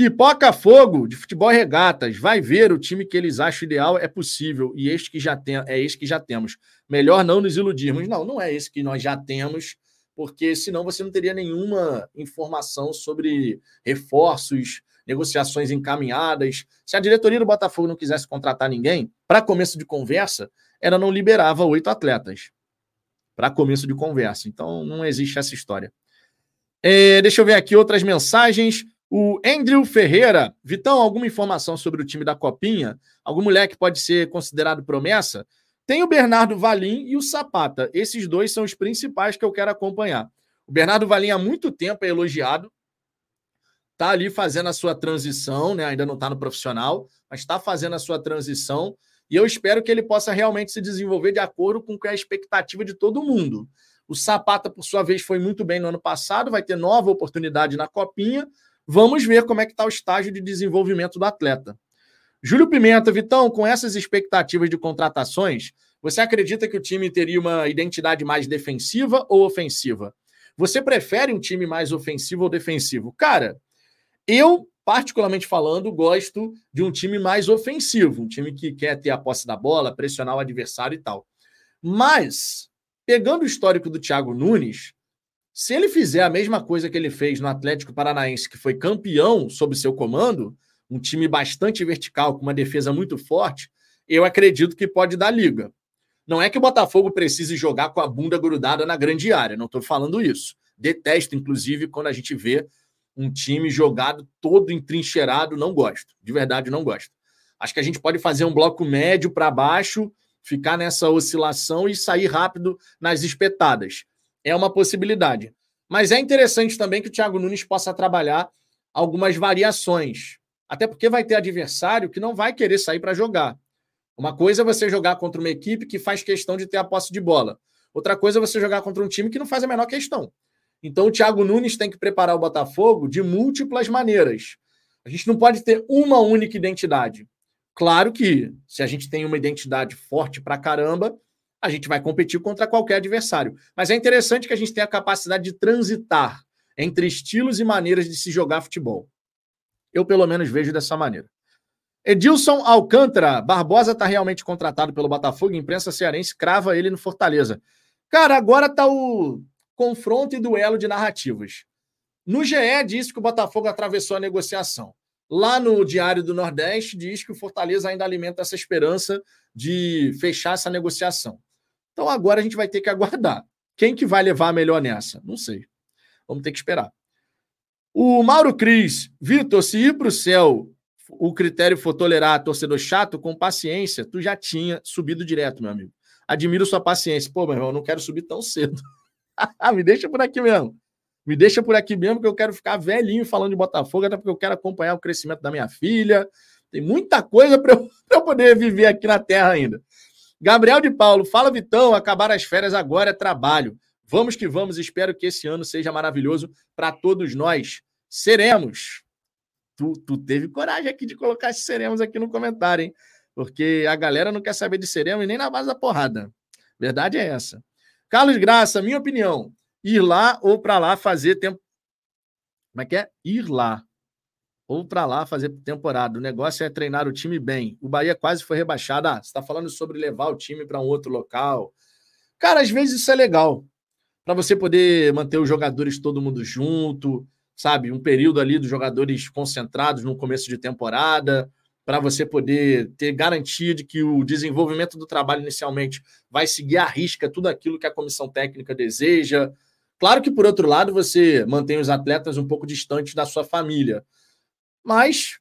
Pipoca Fogo, de futebol regatas. Vai ver o time que eles acham ideal, é possível. E este que já tem, é esse que já temos. Melhor não nos iludirmos. Não, não é esse que nós já temos, porque senão você não teria nenhuma informação sobre reforços, negociações encaminhadas. Se a diretoria do Botafogo não quisesse contratar ninguém, para começo de conversa, ela não liberava oito atletas. Para começo de conversa. Então não existe essa história. É, deixa eu ver aqui outras mensagens. O Andrew Ferreira, Vitão, alguma informação sobre o time da Copinha? Algum moleque pode ser considerado promessa? Tem o Bernardo Valim e o Sapata. Esses dois são os principais que eu quero acompanhar. O Bernardo Valim há muito tempo é elogiado. Está ali fazendo a sua transição, né? ainda não está no profissional, mas está fazendo a sua transição. E eu espero que ele possa realmente se desenvolver de acordo com a expectativa de todo mundo. O Sapata, por sua vez, foi muito bem no ano passado, vai ter nova oportunidade na Copinha. Vamos ver como é que está o estágio de desenvolvimento do atleta. Júlio Pimenta, Vitão, com essas expectativas de contratações, você acredita que o time teria uma identidade mais defensiva ou ofensiva? Você prefere um time mais ofensivo ou defensivo? Cara, eu, particularmente falando, gosto de um time mais ofensivo, um time que quer ter a posse da bola, pressionar o adversário e tal. Mas, pegando o histórico do Thiago Nunes, se ele fizer a mesma coisa que ele fez no Atlético Paranaense, que foi campeão sob seu comando, um time bastante vertical, com uma defesa muito forte, eu acredito que pode dar liga. Não é que o Botafogo precise jogar com a bunda grudada na grande área, não estou falando isso. Detesto, inclusive, quando a gente vê um time jogado todo entrincheirado, não gosto. De verdade, não gosto. Acho que a gente pode fazer um bloco médio para baixo, ficar nessa oscilação e sair rápido nas espetadas é uma possibilidade. Mas é interessante também que o Thiago Nunes possa trabalhar algumas variações. Até porque vai ter adversário que não vai querer sair para jogar. Uma coisa é você jogar contra uma equipe que faz questão de ter a posse de bola. Outra coisa é você jogar contra um time que não faz a menor questão. Então o Thiago Nunes tem que preparar o Botafogo de múltiplas maneiras. A gente não pode ter uma única identidade. Claro que se a gente tem uma identidade forte para caramba, a gente vai competir contra qualquer adversário. Mas é interessante que a gente tenha a capacidade de transitar entre estilos e maneiras de se jogar futebol. Eu, pelo menos, vejo dessa maneira. Edilson Alcântara, Barbosa está realmente contratado pelo Botafogo, imprensa cearense crava ele no Fortaleza. Cara, agora está o confronto e duelo de narrativas. No GE diz que o Botafogo atravessou a negociação. Lá no Diário do Nordeste diz que o Fortaleza ainda alimenta essa esperança de fechar essa negociação. Então agora a gente vai ter que aguardar. Quem que vai levar a melhor nessa? Não sei. Vamos ter que esperar. O Mauro Cris, Vitor, se ir para o céu o critério for tolerar torcedor chato, com paciência, tu já tinha subido direto, meu amigo. Admiro sua paciência. Pô, meu irmão, não quero subir tão cedo. Me deixa por aqui mesmo. Me deixa por aqui mesmo, que eu quero ficar velhinho falando de Botafogo, até porque eu quero acompanhar o crescimento da minha filha. Tem muita coisa para eu, eu poder viver aqui na Terra ainda. Gabriel de Paulo, fala Vitão, acabar as férias agora é trabalho. Vamos que vamos, espero que esse ano seja maravilhoso para todos nós. Seremos. Tu, tu teve coragem aqui de colocar seremos aqui no comentário, hein? Porque a galera não quer saber de seremos nem na base da porrada. Verdade é essa. Carlos Graça, minha opinião, ir lá ou para lá fazer tempo. Como é que é? Ir lá ou para lá fazer temporada. O negócio é treinar o time bem. O Bahia quase foi rebaixado. Ah, você está falando sobre levar o time para um outro local. Cara, às vezes isso é legal. Para você poder manter os jogadores todo mundo junto, sabe? Um período ali dos jogadores concentrados no começo de temporada, para você poder ter garantia de que o desenvolvimento do trabalho inicialmente vai seguir à risca tudo aquilo que a comissão técnica deseja. Claro que, por outro lado, você mantém os atletas um pouco distantes da sua família. Mas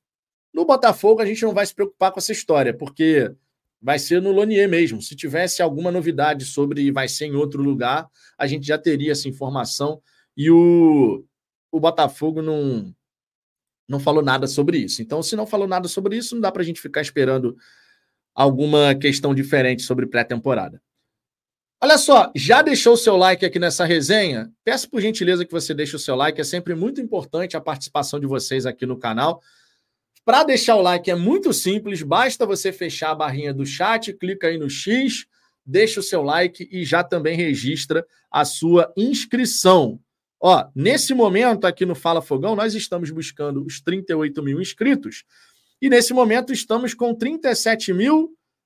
no Botafogo a gente não vai se preocupar com essa história, porque vai ser no Lonier mesmo. Se tivesse alguma novidade sobre vai ser em outro lugar, a gente já teria essa informação. E o, o Botafogo não, não falou nada sobre isso. Então, se não falou nada sobre isso, não dá para a gente ficar esperando alguma questão diferente sobre pré-temporada. Olha só, já deixou o seu like aqui nessa resenha? Peço por gentileza que você deixe o seu like, é sempre muito importante a participação de vocês aqui no canal. Para deixar o like é muito simples, basta você fechar a barrinha do chat, clica aí no X, deixa o seu like e já também registra a sua inscrição. Ó, nesse momento aqui no Fala Fogão, nós estamos buscando os 38 mil inscritos e nesse momento estamos com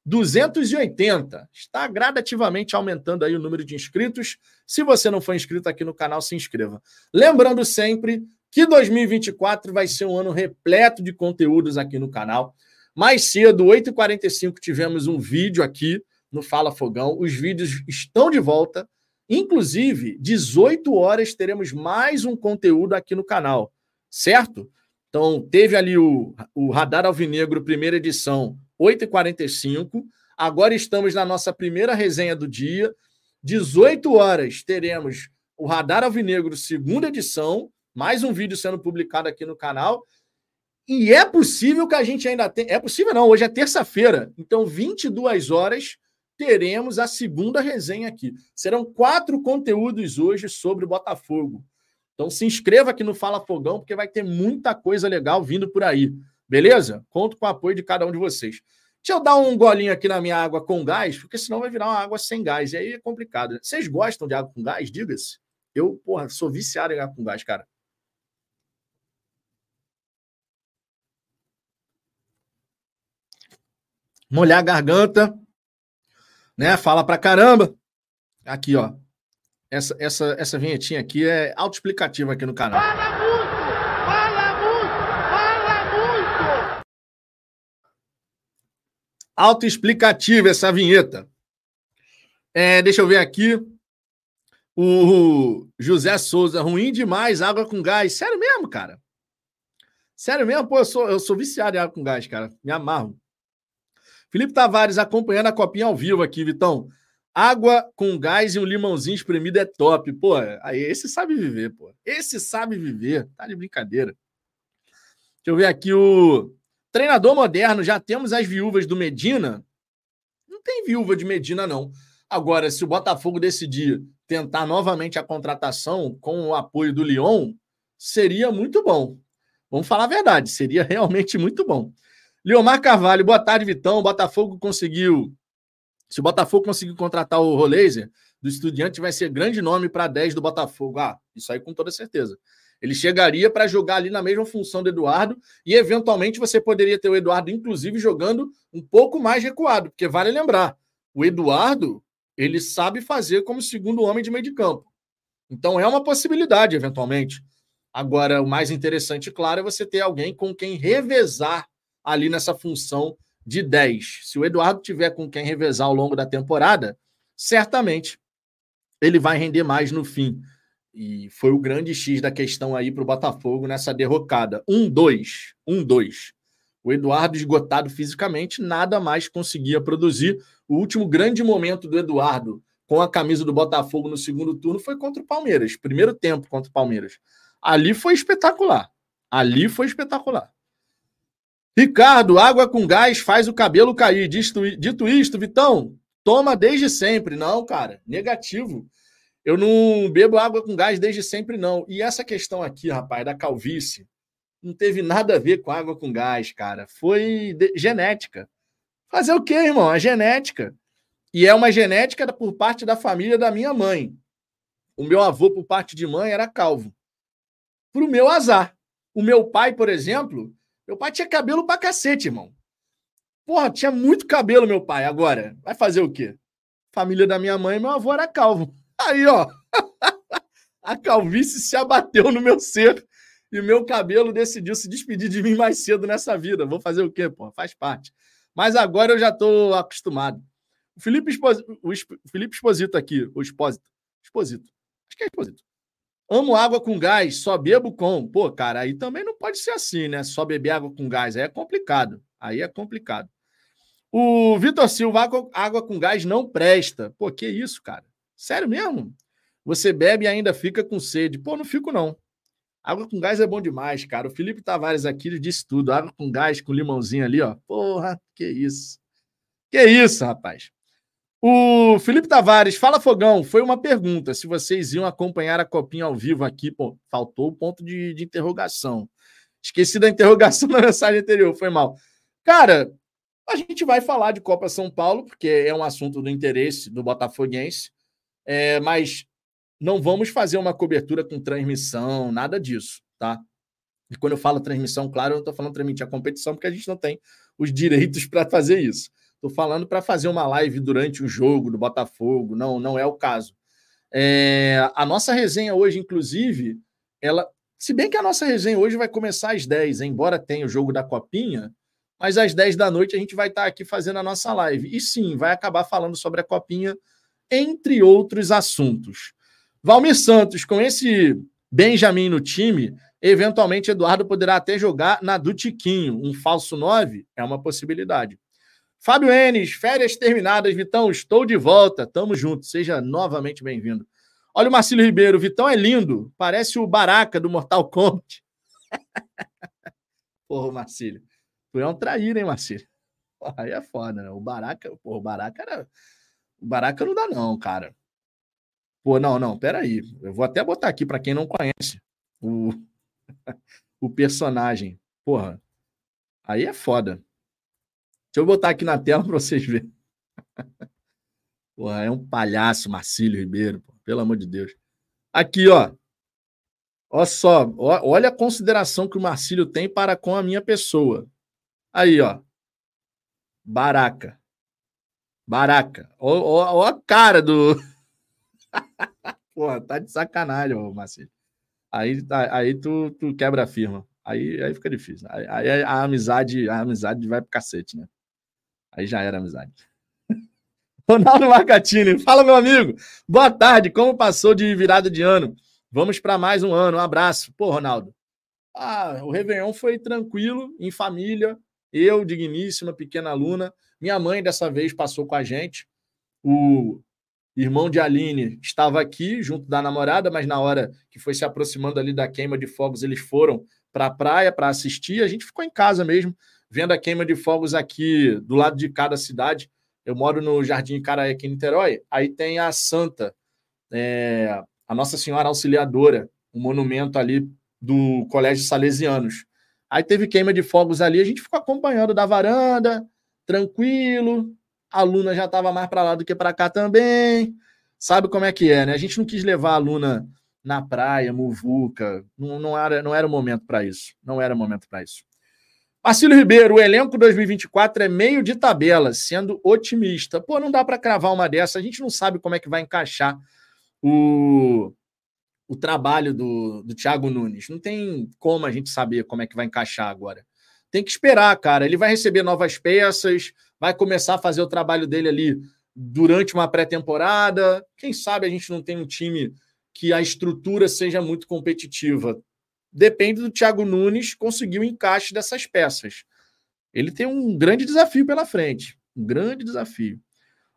37.280. Está gradativamente aumentando aí o número de inscritos. Se você não for inscrito aqui no canal, se inscreva. Lembrando sempre que 2024 vai ser um ano repleto de conteúdos aqui no canal. Mais cedo, 8h45, tivemos um vídeo aqui no Fala Fogão. Os vídeos estão de volta. Inclusive, 18 horas teremos mais um conteúdo aqui no canal, certo? Então, teve ali o, o Radar Alvinegro, primeira edição, 8h45. Agora estamos na nossa primeira resenha do dia. 18 horas teremos o Radar Alvinegro, segunda edição, mais um vídeo sendo publicado aqui no canal. E é possível que a gente ainda tenha. É possível, não, hoje é terça-feira. Então, 22 horas, teremos a segunda resenha aqui. Serão quatro conteúdos hoje sobre o Botafogo. Então se inscreva aqui no Fala Fogão, porque vai ter muita coisa legal vindo por aí. Beleza? Conto com o apoio de cada um de vocês. Deixa eu dar um golinho aqui na minha água com gás, porque senão vai virar uma água sem gás. E aí é complicado. Vocês gostam de água com gás? Diga-se. Eu, porra, sou viciado em água com gás, cara. Molhar a garganta, né? Fala pra caramba. Aqui, ó. Essa, essa, essa vinhetinha aqui é autoexplicativa aqui no canal. Fala muito! Fala muito! Fala muito! Autoexplicativa essa vinheta. É, deixa eu ver aqui. O José Souza, ruim demais, água com gás. Sério mesmo, cara? Sério mesmo? Pô, eu sou, eu sou viciado em água com gás, cara. Me amarro. Felipe Tavares acompanhando a copinha ao vivo aqui, Vitão. Água com gás e um limãozinho espremido é top. Pô, aí esse sabe viver, pô. Esse sabe viver. Tá de brincadeira. Deixa eu ver aqui o treinador moderno. Já temos as viúvas do Medina? Não tem viúva de Medina, não. Agora, se o Botafogo decidir tentar novamente a contratação com o apoio do Lyon, seria muito bom. Vamos falar a verdade, seria realmente muito bom. Leomar Carvalho, boa tarde, Vitão. O Botafogo conseguiu. Se o Botafogo conseguir contratar o Roleiser do Estudiante, vai ser grande nome para 10 do Botafogo. Ah, isso aí com toda certeza. Ele chegaria para jogar ali na mesma função do Eduardo e, eventualmente, você poderia ter o Eduardo, inclusive, jogando um pouco mais recuado, porque vale lembrar, o Eduardo, ele sabe fazer como segundo homem de meio de campo. Então, é uma possibilidade, eventualmente. Agora, o mais interessante, claro, é você ter alguém com quem revezar ali nessa função de 10. Se o Eduardo tiver com quem revezar ao longo da temporada, certamente ele vai render mais no fim. E foi o grande X da questão aí para o Botafogo nessa derrocada. 1-2. 1-2. O Eduardo, esgotado fisicamente, nada mais conseguia produzir. O último grande momento do Eduardo com a camisa do Botafogo no segundo turno foi contra o Palmeiras. Primeiro tempo contra o Palmeiras. Ali foi espetacular. Ali foi espetacular. Ricardo, água com gás faz o cabelo cair. Dito, dito isto, Vitão, toma desde sempre. Não, cara, negativo. Eu não bebo água com gás desde sempre, não. E essa questão aqui, rapaz, da calvície, não teve nada a ver com água com gás, cara. Foi de... genética. Fazer o quê, irmão? A genética. E é uma genética por parte da família da minha mãe. O meu avô, por parte de mãe, era calvo. Pro meu azar. O meu pai, por exemplo, meu pai tinha cabelo pra cacete, irmão. Porra, tinha muito cabelo, meu pai. Agora, vai fazer o quê? Família da minha mãe, meu avô era calvo. Aí, ó. A calvície se abateu no meu ser e meu cabelo decidiu se despedir de mim mais cedo nessa vida. Vou fazer o quê, pô? Faz parte. Mas agora eu já tô acostumado. O Felipe, Exposito, o Felipe aqui, o Exposito. Exposito. Acho que é Exposito. Amo água com gás, só bebo com. Pô, cara, aí também não pode ser assim, né? Só beber água com gás. Aí é complicado. Aí é complicado. O Vitor Silva, água, com gás não presta. Pô, que isso, cara? Sério mesmo? Você bebe e ainda fica com sede. Pô, não fico, não. Água com gás é bom demais, cara. O Felipe Tavares aqui disse tudo. Água com gás, com limãozinho ali, ó. Porra, que isso. Que isso, rapaz. O Felipe Tavares, fala Fogão, foi uma pergunta se vocês iam acompanhar a copinha ao vivo aqui. Pô, faltou o ponto de, de interrogação. Esqueci da interrogação na mensagem anterior, foi mal. Cara, a gente vai falar de Copa São Paulo, porque é um assunto do interesse do Botafoguense, é, mas não vamos fazer uma cobertura com transmissão, nada disso, tá? E quando eu falo transmissão, claro, eu não estou falando transmitir a competição, porque a gente não tem os direitos para fazer isso. Estou falando para fazer uma live durante o jogo do Botafogo, não, não é o caso. É, a nossa resenha hoje, inclusive, ela. Se bem que a nossa resenha hoje vai começar às 10, embora tenha o jogo da Copinha, mas às 10 da noite a gente vai estar aqui fazendo a nossa live. E sim, vai acabar falando sobre a Copinha, entre outros assuntos. Valmir Santos, com esse Benjamin no time, eventualmente Eduardo poderá até jogar na do Tiquinho. Um falso 9 é uma possibilidade. Fábio Enes, férias terminadas, Vitão, estou de volta. Tamo junto, seja novamente bem-vindo. Olha o Marcílio Ribeiro, Vitão é lindo, parece o Baraka do Mortal Kombat. Porra, Marcílio. Tu é um traíra, hein, Marcílio? Aí é foda, né? O Baraka, porra, o Baraka era. O Baraka não dá, não, cara. Pô, não, não, peraí. Eu vou até botar aqui para quem não conhece o, o personagem. Porra, aí é foda. Deixa eu botar aqui na tela para vocês verem. Porra, é um palhaço, Marcílio Ribeiro, pelo amor de Deus. Aqui, ó. Olha só, olha a consideração que o Marcílio tem para com a minha pessoa. Aí, ó. Baraca. Baraca. Olha a cara do. Pô, tá de sacanagem, ô Marcelo. Aí, tá, aí tu, tu quebra a firma. Aí, aí fica difícil. Aí, aí, a amizade, a amizade vai pro cacete, né? Aí já era amizade. Ronaldo Marcatini, fala meu amigo. Boa tarde, como passou de virada de ano? Vamos para mais um ano. Um abraço. Pô, Ronaldo. Ah, o Réveillon foi tranquilo, em família. Eu, digníssima, pequena aluna. Minha mãe dessa vez passou com a gente. O irmão de Aline estava aqui junto da namorada, mas na hora que foi se aproximando ali da queima de fogos, eles foram para a praia para assistir. A gente ficou em casa mesmo, vendo a queima de fogos aqui do lado de cada cidade. Eu moro no Jardim Caraí, aqui em Niterói. Aí tem a Santa, é, a Nossa Senhora Auxiliadora, um monumento ali do Colégio Salesianos. Aí teve queima de fogos ali, a gente ficou acompanhando da varanda, tranquilo, a aluna já estava mais para lá do que para cá também. Sabe como é que é, né? A gente não quis levar a aluna na praia, muvuca. Não, não, era, não era o momento para isso. Não era o momento para isso. Marcílio Ribeiro, o elenco 2024 é meio de tabela, sendo otimista. Pô, não dá para cravar uma dessa. A gente não sabe como é que vai encaixar o, o trabalho do, do Thiago Nunes. Não tem como a gente saber como é que vai encaixar agora. Tem que esperar, cara. Ele vai receber novas peças, vai começar a fazer o trabalho dele ali durante uma pré-temporada. Quem sabe a gente não tem um time que a estrutura seja muito competitiva. Depende do Thiago Nunes conseguir o encaixe dessas peças. Ele tem um grande desafio pela frente. Um grande desafio.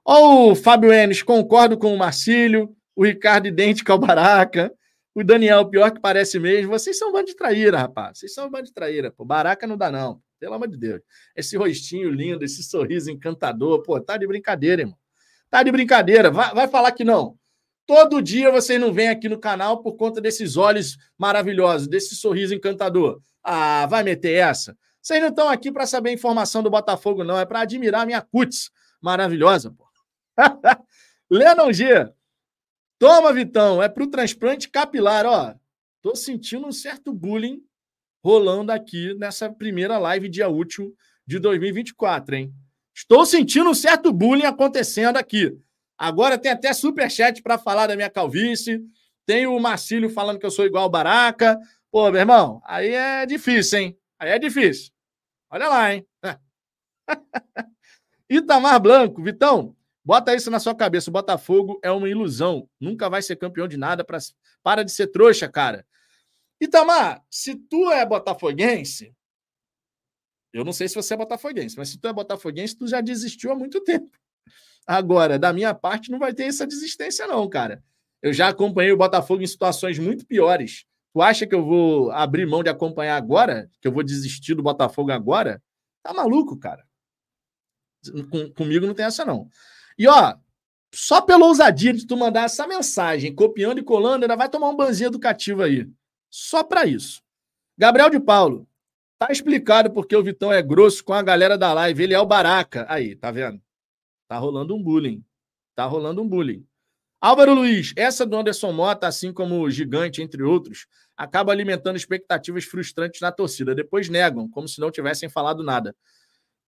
Ó, o Fábio Enes, concordo com o Marcílio, o Ricardo idêntico ao Baraca, o Daniel, pior que parece mesmo. Vocês são um bando de traíra, rapaz. Vocês são um bando de traíra. Pô, Baraca não dá, não. Pelo amor de Deus. Esse rostinho lindo, esse sorriso encantador. Pô, tá de brincadeira, irmão. Tá de brincadeira. Vai, vai falar que não. Todo dia vocês não vêm aqui no canal por conta desses olhos maravilhosos, desse sorriso encantador. Ah, vai meter essa. Vocês não estão aqui para saber a informação do Botafogo, não. É para admirar a minha cutis maravilhosa, pô. Lennon G. Toma, Vitão. É para o transplante capilar, ó. Tô sentindo um certo bullying rolando aqui nessa primeira live dia útil de 2024, hein? Estou sentindo um certo bullying acontecendo aqui. Agora tem até superchat para falar da minha calvície. Tem o Marcílio falando que eu sou igual Baraca. Pô, meu irmão, aí é difícil, hein? Aí é difícil. Olha lá, hein? Itamar Blanco, Vitão, bota isso na sua cabeça. O Botafogo é uma ilusão. Nunca vai ser campeão de nada. Pra... Para de ser trouxa, cara. Itamar, se tu é botafoguense, eu não sei se você é botafoguense, mas se tu é botafoguense, tu já desistiu há muito tempo. Agora, da minha parte, não vai ter essa desistência, não, cara. Eu já acompanhei o Botafogo em situações muito piores. Tu acha que eu vou abrir mão de acompanhar agora? Que eu vou desistir do Botafogo agora? Tá maluco, cara. Com, comigo não tem essa, não. E, ó, só pela ousadia de tu mandar essa mensagem, copiando e colando, ainda vai tomar um banzinho educativo aí. Só para isso. Gabriel de Paulo. Tá explicado porque o Vitão é grosso com a galera da live. Ele é o Baraca. Aí, tá vendo? Tá rolando um bullying. Tá rolando um bullying. Álvaro Luiz, essa do Anderson Mota, assim como o Gigante, entre outros, acaba alimentando expectativas frustrantes na torcida. Depois negam, como se não tivessem falado nada.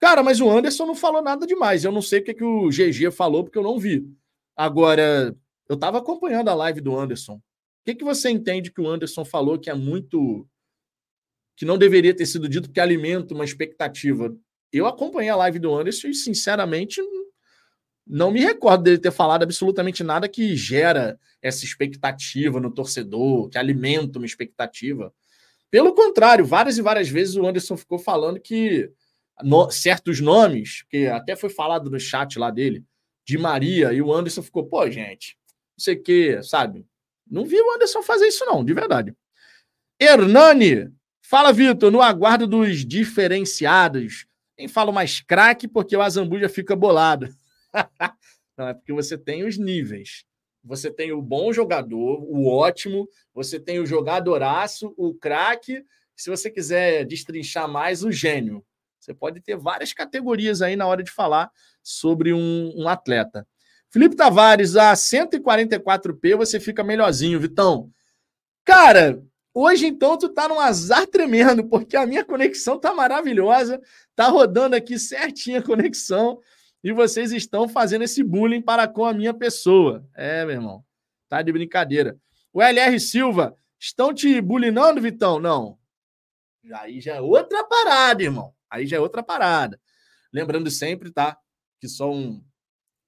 Cara, mas o Anderson não falou nada demais. Eu não sei o que, que o GG falou, porque eu não vi. Agora, eu estava acompanhando a live do Anderson. O que, que você entende que o Anderson falou que é muito. que não deveria ter sido dito, porque alimenta uma expectativa? Eu acompanhei a live do Anderson e, sinceramente, não me recordo dele ter falado absolutamente nada que gera essa expectativa no torcedor, que alimenta uma expectativa. Pelo contrário, várias e várias vezes o Anderson ficou falando que no, certos nomes, que até foi falado no chat lá dele, de Maria, e o Anderson ficou, pô, gente, não sei o que, sabe? Não vi o Anderson fazer isso, não, de verdade. Hernani, fala, Vitor, no aguardo dos diferenciados. Nem falo mais craque porque o Azambuja fica bolado. Não, é porque você tem os níveis. Você tem o bom jogador, o ótimo, você tem o jogadoraço, o craque, se você quiser destrinchar mais, o gênio. Você pode ter várias categorias aí na hora de falar sobre um, um atleta. Felipe Tavares, a 144p você fica melhorzinho, Vitão. Cara, hoje então tu tá num azar tremendo, porque a minha conexão tá maravilhosa, tá rodando aqui certinha a conexão e vocês estão fazendo esse bullying para com a minha pessoa. É, meu irmão. Tá de brincadeira. O LR Silva, estão te bullyingando, Vitão? Não. Aí já é outra parada, irmão. Aí já é outra parada. Lembrando sempre, tá? Que só um,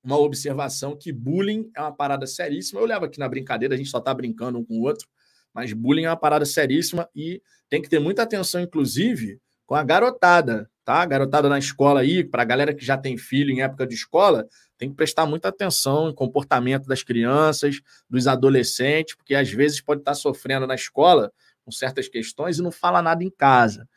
uma observação que bullying é uma parada seríssima. Eu levo aqui na brincadeira, a gente só tá brincando um com o outro, mas bullying é uma parada seríssima e tem que ter muita atenção, inclusive, com a garotada, tá? Garotada na escola aí, para a galera que já tem filho em época de escola, tem que prestar muita atenção no comportamento das crianças, dos adolescentes, porque às vezes pode estar sofrendo na escola com certas questões e não fala nada em casa.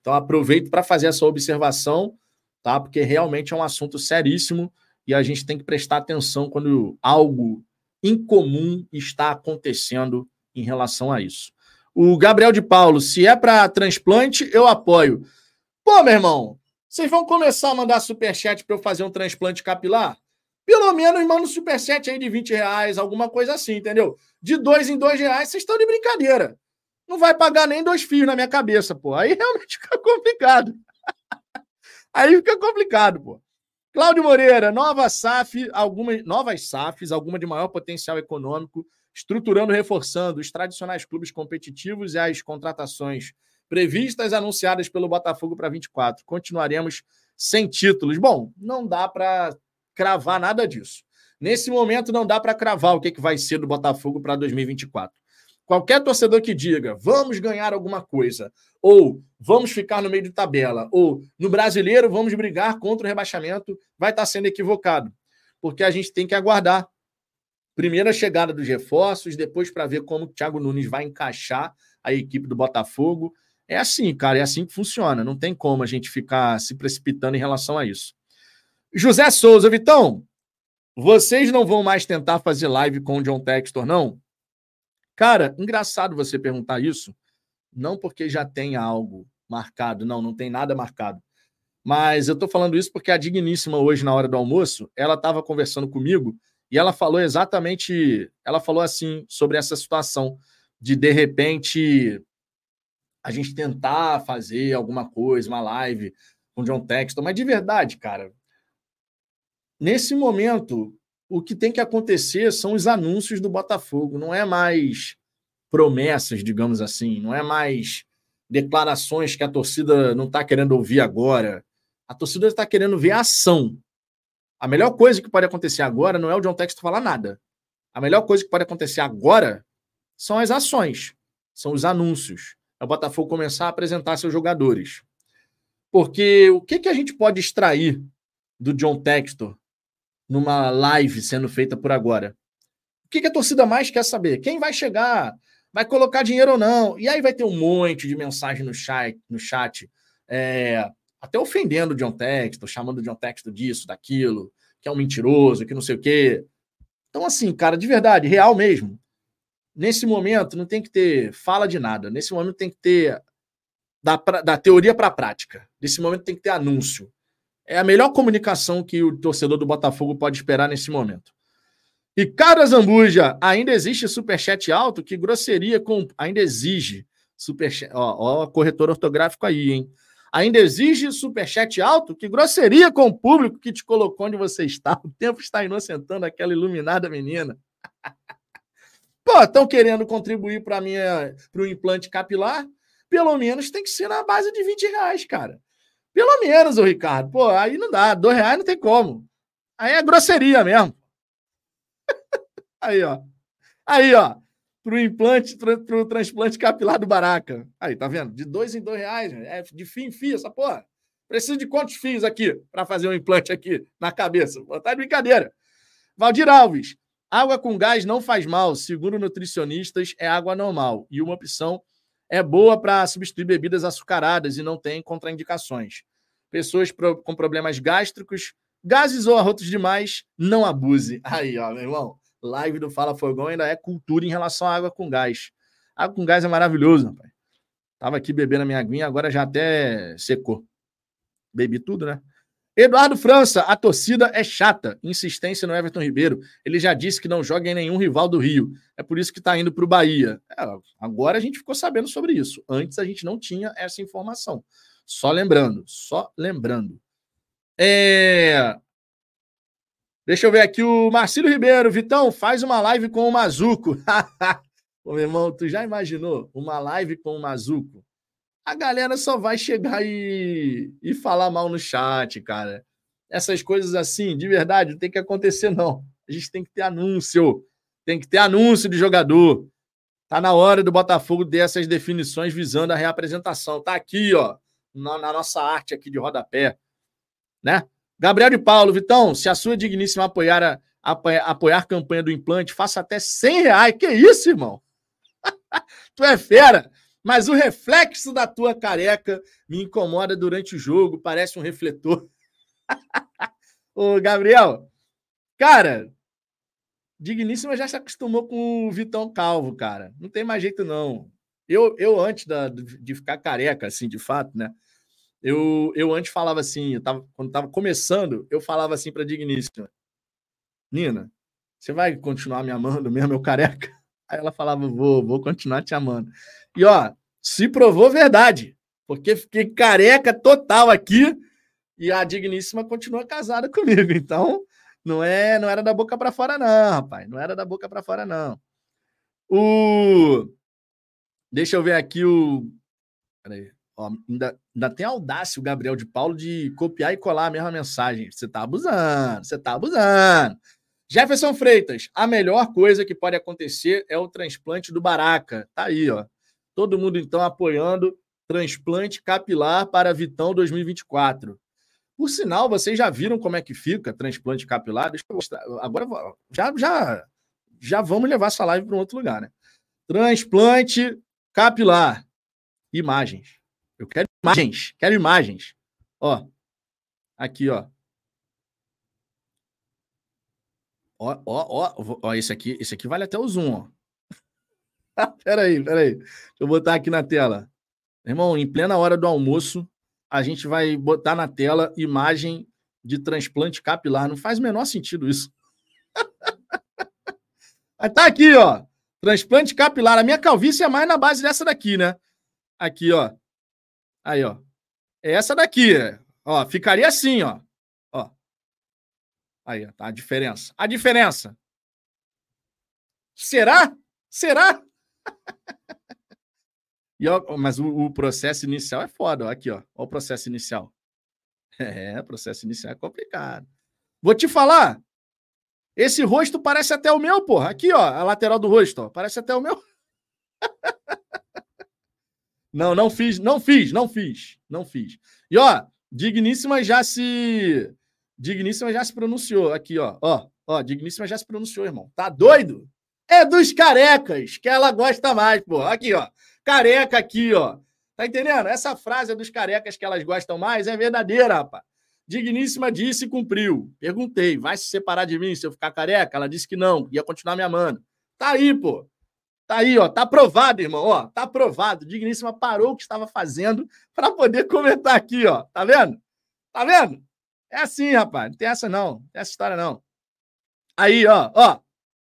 Então aproveito para fazer essa observação, tá? Porque realmente é um assunto seríssimo e a gente tem que prestar atenção quando algo incomum está acontecendo em relação a isso. O Gabriel de Paulo, se é para transplante, eu apoio. Pô, meu irmão, vocês vão começar a mandar superchat para eu fazer um transplante capilar? Pelo menos manda um superchat aí de 20 reais, alguma coisa assim, entendeu? De dois em dois reais, vocês estão de brincadeira. Não vai pagar nem dois fios na minha cabeça, pô. Aí realmente fica complicado. aí fica complicado, pô. Cláudio Moreira, nova SAF, algumas novas SAFs, alguma de maior potencial econômico, estruturando e reforçando os tradicionais clubes competitivos e as contratações previstas anunciadas pelo Botafogo para 24. Continuaremos sem títulos. Bom, não dá para cravar nada disso. Nesse momento não dá para cravar o que, que vai ser do Botafogo para 2024. Qualquer torcedor que diga vamos ganhar alguma coisa, ou vamos ficar no meio de tabela, ou no brasileiro vamos brigar contra o rebaixamento, vai estar sendo equivocado. Porque a gente tem que aguardar Primeiro a chegada dos reforços, depois para ver como o Thiago Nunes vai encaixar a equipe do Botafogo. É assim, cara, é assim que funciona. Não tem como a gente ficar se precipitando em relação a isso. José Souza, Vitão, vocês não vão mais tentar fazer live com o John Textor, não? Cara, engraçado você perguntar isso. Não porque já tem algo marcado, não, não tem nada marcado. Mas eu tô falando isso porque a digníssima hoje, na hora do almoço, ela estava conversando comigo e ela falou exatamente, ela falou assim sobre essa situação de de repente a gente tentar fazer alguma coisa, uma live com John Texton, mas de verdade, cara, nesse momento o que tem que acontecer são os anúncios do Botafogo, não é mais promessas, digamos assim, não é mais declarações que a torcida não está querendo ouvir agora. A torcida está querendo ver ação. A melhor coisa que pode acontecer agora não é o John Textor falar nada. A melhor coisa que pode acontecer agora são as ações, são os anúncios. É o Botafogo começar a apresentar seus jogadores. Porque o que, que a gente pode extrair do John Textor numa live sendo feita por agora? O que, que a torcida mais quer saber? Quem vai chegar? Vai colocar dinheiro ou não? E aí vai ter um monte de mensagem no chat, no chat é, até ofendendo o John Textor, chamando o John Textor disso, daquilo, que é um mentiroso, que não sei o quê. Então, assim, cara, de verdade, real mesmo. Nesse momento não tem que ter fala de nada. Nesse momento tem que ter da, da teoria para a prática. Nesse momento tem que ter anúncio. É a melhor comunicação que o torcedor do Botafogo pode esperar nesse momento. Ricardo Zambuja, ainda existe superchat alto? Que grosseria com. Ainda exige superchat. Ó, ó, corretor ortográfico aí, hein? Ainda exige superchat alto? Que grosseria com o público que te colocou onde você está. O tempo está inocentando aquela iluminada menina. Estão querendo contribuir para o implante capilar? Pelo menos tem que ser na base de 20 reais, cara. Pelo menos, o Ricardo. Pô, aí não dá. Dois reais não tem como. Aí é grosseria mesmo. aí, ó. Aí, ó. Pro implante, pro, pro transplante capilar do Baraca. Aí, tá vendo? De dois em dois reais. É de fio em fio, essa porra. Preciso de quantos fios aqui para fazer um implante aqui na cabeça? Tá de brincadeira. Valdir Alves. Água com gás não faz mal. Segundo nutricionistas, é água normal. E uma opção é boa para substituir bebidas açucaradas e não tem contraindicações. Pessoas com problemas gástricos, gases ou arrotos demais, não abuse. Aí, ó, meu irmão, live do Fala Fogão ainda é cultura em relação à água com gás. Água com gás é maravilhoso, rapaz. Tava aqui bebendo a minha aguinha, agora já até secou. Bebi tudo, né? Eduardo França, a torcida é chata. Insistência no Everton Ribeiro. Ele já disse que não joga em nenhum rival do Rio. É por isso que está indo para o Bahia. É, agora a gente ficou sabendo sobre isso. Antes a gente não tinha essa informação. Só lembrando, só lembrando. É... Deixa eu ver aqui o Marcelo Ribeiro. Vitão, faz uma live com o Mazuco. Ô, meu irmão, tu já imaginou uma live com o Mazuco? A galera só vai chegar e, e falar mal no chat, cara. Essas coisas assim, de verdade, não tem que acontecer, não. A gente tem que ter anúncio. Tem que ter anúncio de jogador. Tá na hora do Botafogo ter essas definições visando a reapresentação. Tá aqui, ó, na, na nossa arte aqui de rodapé. Né? Gabriel de Paulo, Vitão, se a sua digníssima apoiar a, apoiar, apoiar a campanha do implante, faça até 100 reais. Que isso, irmão? tu é fera. Mas o reflexo da tua careca me incomoda durante o jogo, parece um refletor. Ô, Gabriel, cara, Digníssima já se acostumou com o Vitão Calvo, cara. Não tem mais jeito, não. Eu, eu antes da, de ficar careca, assim, de fato, né? Eu, eu antes falava assim, eu tava, quando tava começando, eu falava assim pra Digníssima: Nina, você vai continuar me amando mesmo, eu careca? Aí ela falava: vou, vou continuar te amando. E ó, se provou verdade, porque fiquei careca total aqui e a digníssima continua casada comigo. Então, não é, não era da boca para fora não, rapaz, não era da boca para fora não. O Deixa eu ver aqui o Peraí. Ó, ainda, ainda tem audácia o Gabriel de Paulo de copiar e colar a mesma mensagem. Você tá abusando, você tá abusando. Jefferson Freitas, a melhor coisa que pode acontecer é o transplante do Baraca. Tá aí, ó. Todo mundo, então, apoiando transplante capilar para Vitão 2024. Por sinal, vocês já viram como é que fica transplante capilar? Deixa eu mostrar. Agora já, já, já vamos levar essa live para um outro lugar, né? Transplante capilar. Imagens. Eu quero imagens. Quero imagens. Ó. Aqui, ó. Ó, ó, ó, ó, esse aqui, esse aqui vale até o zoom, ó. peraí, peraí. Deixa eu botar aqui na tela. Irmão, em plena hora do almoço, a gente vai botar na tela imagem de transplante capilar. Não faz o menor sentido isso. Mas tá aqui, ó. Transplante capilar. A minha calvície é mais na base dessa daqui, né? Aqui, ó. Aí, ó. É essa daqui. Ó, ficaria assim, ó. Aí, tá a diferença. A diferença. Será? Será? e, ó, mas o, o, processo inicial é foda. Ó, aqui, ó. O processo inicial. É, processo inicial é complicado. Vou te falar. Esse rosto parece até o meu, porra. Aqui, ó, a lateral do rosto, ó. Parece até o meu. não, não fiz, não fiz, não fiz, não fiz. E ó, Digníssima já se Digníssima já se pronunciou aqui, ó. Ó, ó, Digníssima já se pronunciou, irmão. Tá doido? É dos carecas que ela gosta mais, pô. Aqui, ó. Careca aqui, ó. Tá entendendo? Essa frase é dos carecas que elas gostam mais é verdadeira, rapaz. Digníssima disse e cumpriu. Perguntei, vai se separar de mim se eu ficar careca? Ela disse que não, ia continuar me amando. Tá aí, pô. Tá aí, ó. Tá aprovado, irmão. Ó, tá aprovado. Digníssima parou o que estava fazendo para poder comentar aqui, ó. Tá vendo? Tá vendo? É assim, rapaz. Não tem essa não. Não tem essa história não. Aí, ó, ó.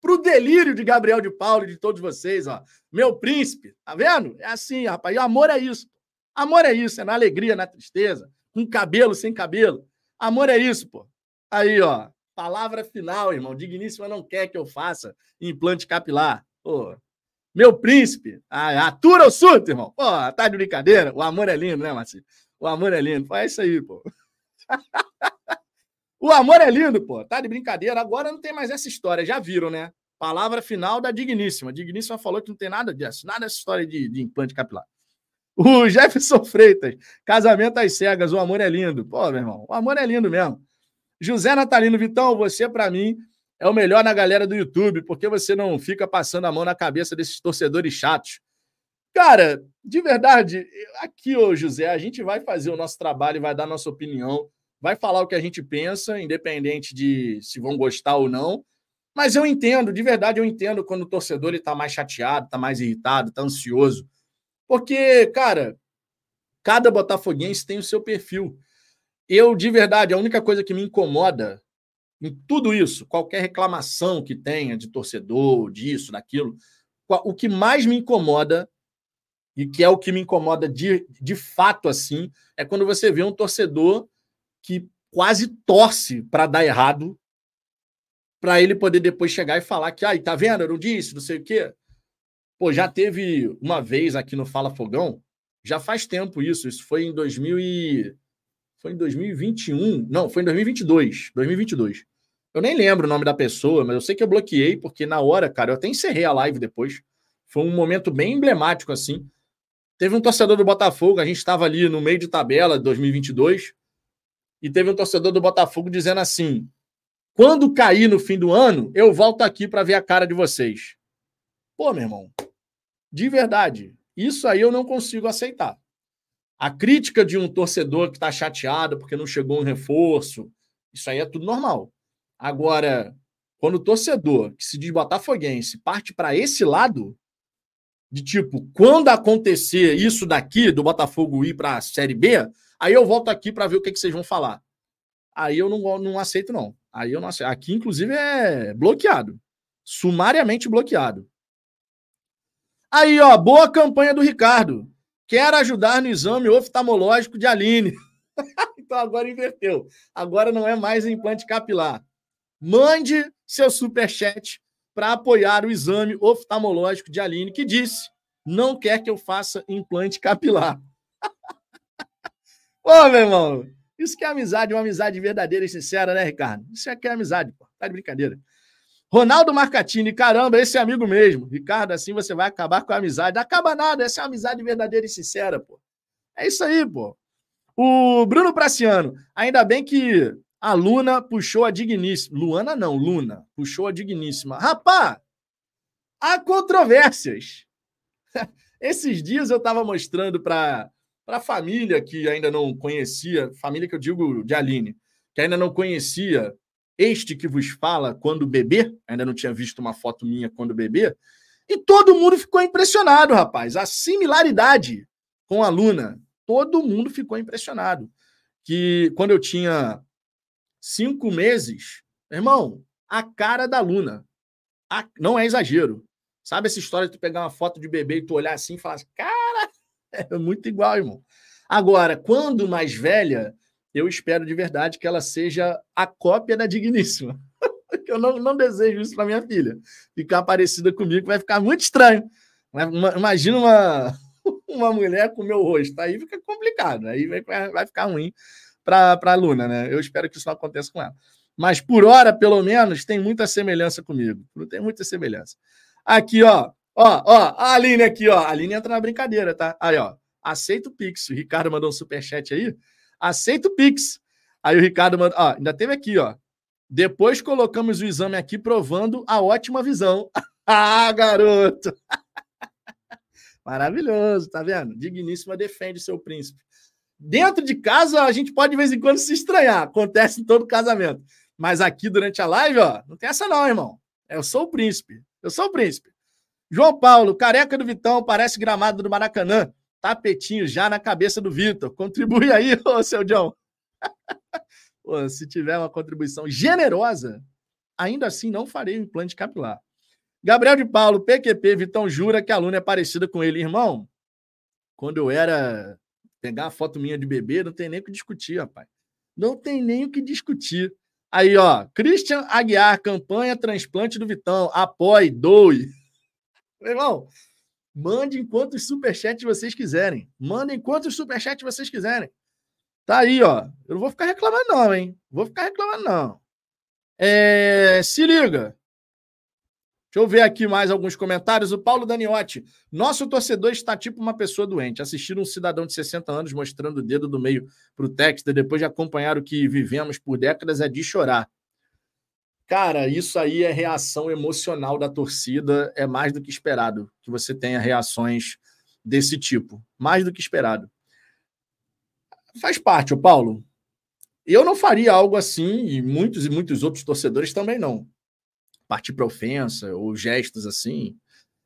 para o delírio de Gabriel de Paulo e de todos vocês, ó. Meu príncipe, tá vendo? É assim, rapaz. E amor é isso. Amor é isso, é na alegria, na tristeza, com cabelo, sem cabelo. Amor é isso, pô. Aí, ó. Palavra final, irmão. Digníssima não quer que eu faça implante capilar. Pô. Meu príncipe. Atura o surto, irmão. Pô, tá de brincadeira. O amor é lindo, né, Marcinho? O amor é lindo. Pô, é isso aí, pô. o amor é lindo, pô. Tá de brincadeira. Agora não tem mais essa história. Já viram, né? Palavra final da Digníssima. Digníssima falou que não tem nada disso. Nada dessa história de, de implante capilar. O Jefferson Freitas. Casamento às cegas. O amor é lindo. Pô, meu irmão. O amor é lindo mesmo. José Natalino Vitão, você, para mim, é o melhor na galera do YouTube, porque você não fica passando a mão na cabeça desses torcedores chatos. Cara, de verdade, aqui, ô José, a gente vai fazer o nosso trabalho, vai dar nossa opinião, vai falar o que a gente pensa, independente de se vão gostar ou não. Mas eu entendo, de verdade, eu entendo quando o torcedor está mais chateado, está mais irritado, está ansioso. Porque, cara, cada botafoguense tem o seu perfil. Eu, de verdade, a única coisa que me incomoda em tudo isso, qualquer reclamação que tenha de torcedor, disso, daquilo, o que mais me incomoda e que é o que me incomoda de, de fato assim, é quando você vê um torcedor que quase torce para dar errado, para ele poder depois chegar e falar que, ai, tá vendo, eu não disse, não sei o quê. Pô, já teve uma vez aqui no Fala Fogão, já faz tempo isso, isso foi em 2000 e... foi em 2021, não, foi em 2022, 2022. Eu nem lembro o nome da pessoa, mas eu sei que eu bloqueei, porque na hora, cara, eu até encerrei a live depois. Foi um momento bem emblemático, assim. Teve um torcedor do Botafogo, a gente estava ali no meio de tabela de 2022, e teve um torcedor do Botafogo dizendo assim: quando cair no fim do ano, eu volto aqui para ver a cara de vocês. Pô, meu irmão, de verdade, isso aí eu não consigo aceitar. A crítica de um torcedor que está chateado porque não chegou um reforço, isso aí é tudo normal. Agora, quando o torcedor que se diz botafoguense parte para esse lado, de tipo, quando acontecer isso daqui, do Botafogo ir para a Série B, aí eu volto aqui para ver o que, que vocês vão falar. Aí eu não, não aceito, não. Aí eu não aceito. Aqui, inclusive, é bloqueado. Sumariamente bloqueado. Aí, ó, boa campanha do Ricardo. Quer ajudar no exame oftalmológico de Aline. então agora inverteu. Agora não é mais implante capilar. Mande seu superchat para apoiar o exame oftalmológico de Aline, que disse não quer que eu faça implante capilar. Ô, meu irmão, isso que é amizade, uma amizade verdadeira e sincera, né, Ricardo? Isso é que é amizade, pô. Tá de brincadeira. Ronaldo Marcatini, caramba, esse é amigo mesmo. Ricardo, assim você vai acabar com a amizade. Não acaba nada, essa é uma amizade verdadeira e sincera, pô. É isso aí, pô. O Bruno Praciano, ainda bem que a Luna puxou a digníssima. Luana não, Luna puxou a digníssima. Rapá, há controvérsias. Esses dias eu estava mostrando para a família que ainda não conhecia, família que eu digo de Aline, que ainda não conhecia este que vos fala quando bebê, ainda não tinha visto uma foto minha quando bebê, e todo mundo ficou impressionado, rapaz. A similaridade com a Luna, todo mundo ficou impressionado. Que quando eu tinha cinco meses, irmão, a cara da Luna. A... Não é exagero. Sabe essa história de tu pegar uma foto de bebê e tu olhar assim e falar assim, cara, é muito igual, irmão. Agora, quando mais velha, eu espero de verdade que ela seja a cópia da Digníssima. eu não, não desejo isso para minha filha. Ficar parecida comigo vai ficar muito estranho. Imagina uma, uma mulher com o meu rosto. Aí fica complicado. Aí vai, vai ficar ruim para a Luna, né? Eu espero que isso não aconteça com ela. Mas por hora, pelo menos, tem muita semelhança comigo. Tem muita semelhança. Aqui, ó. Ó, ó, a Aline aqui, ó. A Aline entra na brincadeira, tá? Aí, ó. Aceita o Pix. O Ricardo mandou um superchat aí. Aceita o Pix. Aí o Ricardo mandou. Ó, ainda teve aqui, ó. Depois colocamos o exame aqui provando a ótima visão. ah, garoto! Maravilhoso, tá vendo? Digníssima defende seu príncipe. Dentro de casa, a gente pode de vez em quando se estranhar. Acontece em todo casamento. Mas aqui durante a live, ó, não tem essa não, irmão. Eu sou o príncipe. Eu sou o príncipe. João Paulo, careca do Vitão, parece gramado do Maracanã. Tapetinho já na cabeça do Vitor. Contribui aí, ô seu John. Pô, se tiver uma contribuição generosa, ainda assim não farei o implante capilar. Gabriel de Paulo, PQP, Vitão jura que a Luna é parecida com ele. Irmão, quando eu era pegar a foto minha de bebê, não tem nem o que discutir, rapaz. Não tem nem o que discutir. Aí, ó, Christian Aguiar, campanha transplante do Vitão. Apoie, doe. Meu irmão, mande quantos superchats vocês quiserem. Mandem quantos superchats vocês quiserem. Tá aí, ó. Eu não vou ficar reclamando, não, hein? Vou ficar reclamando, não. É... Se liga. Deixa eu ver aqui mais alguns comentários. O Paulo Daniotti. Nosso torcedor está tipo uma pessoa doente. Assistir um cidadão de 60 anos mostrando o dedo do meio para o texto, depois de acompanhar o que vivemos por décadas, é de chorar. Cara, isso aí é reação emocional da torcida. É mais do que esperado que você tenha reações desse tipo. Mais do que esperado. Faz parte, o Paulo. Eu não faria algo assim, e muitos e muitos outros torcedores também não partir para ofensa ou gestos assim.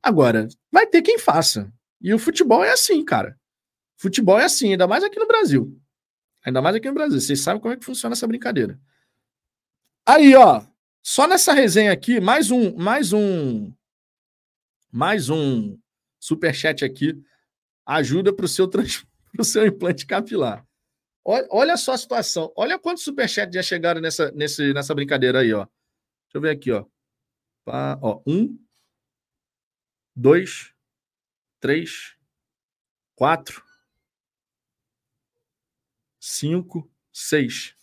Agora, vai ter quem faça. E o futebol é assim, cara. Futebol é assim, ainda mais aqui no Brasil. Ainda mais aqui no Brasil. Vocês sabem como é que funciona essa brincadeira. Aí, ó, só nessa resenha aqui, mais um, mais um, mais um super chat aqui, ajuda para o seu trans, pro seu implante capilar. Olha, só a situação. Olha quantos superchats já chegaram nessa, nesse, nessa brincadeira aí, ó. Deixa eu ver aqui, ó. Ó, um, dois, três, quatro, cinco, seis.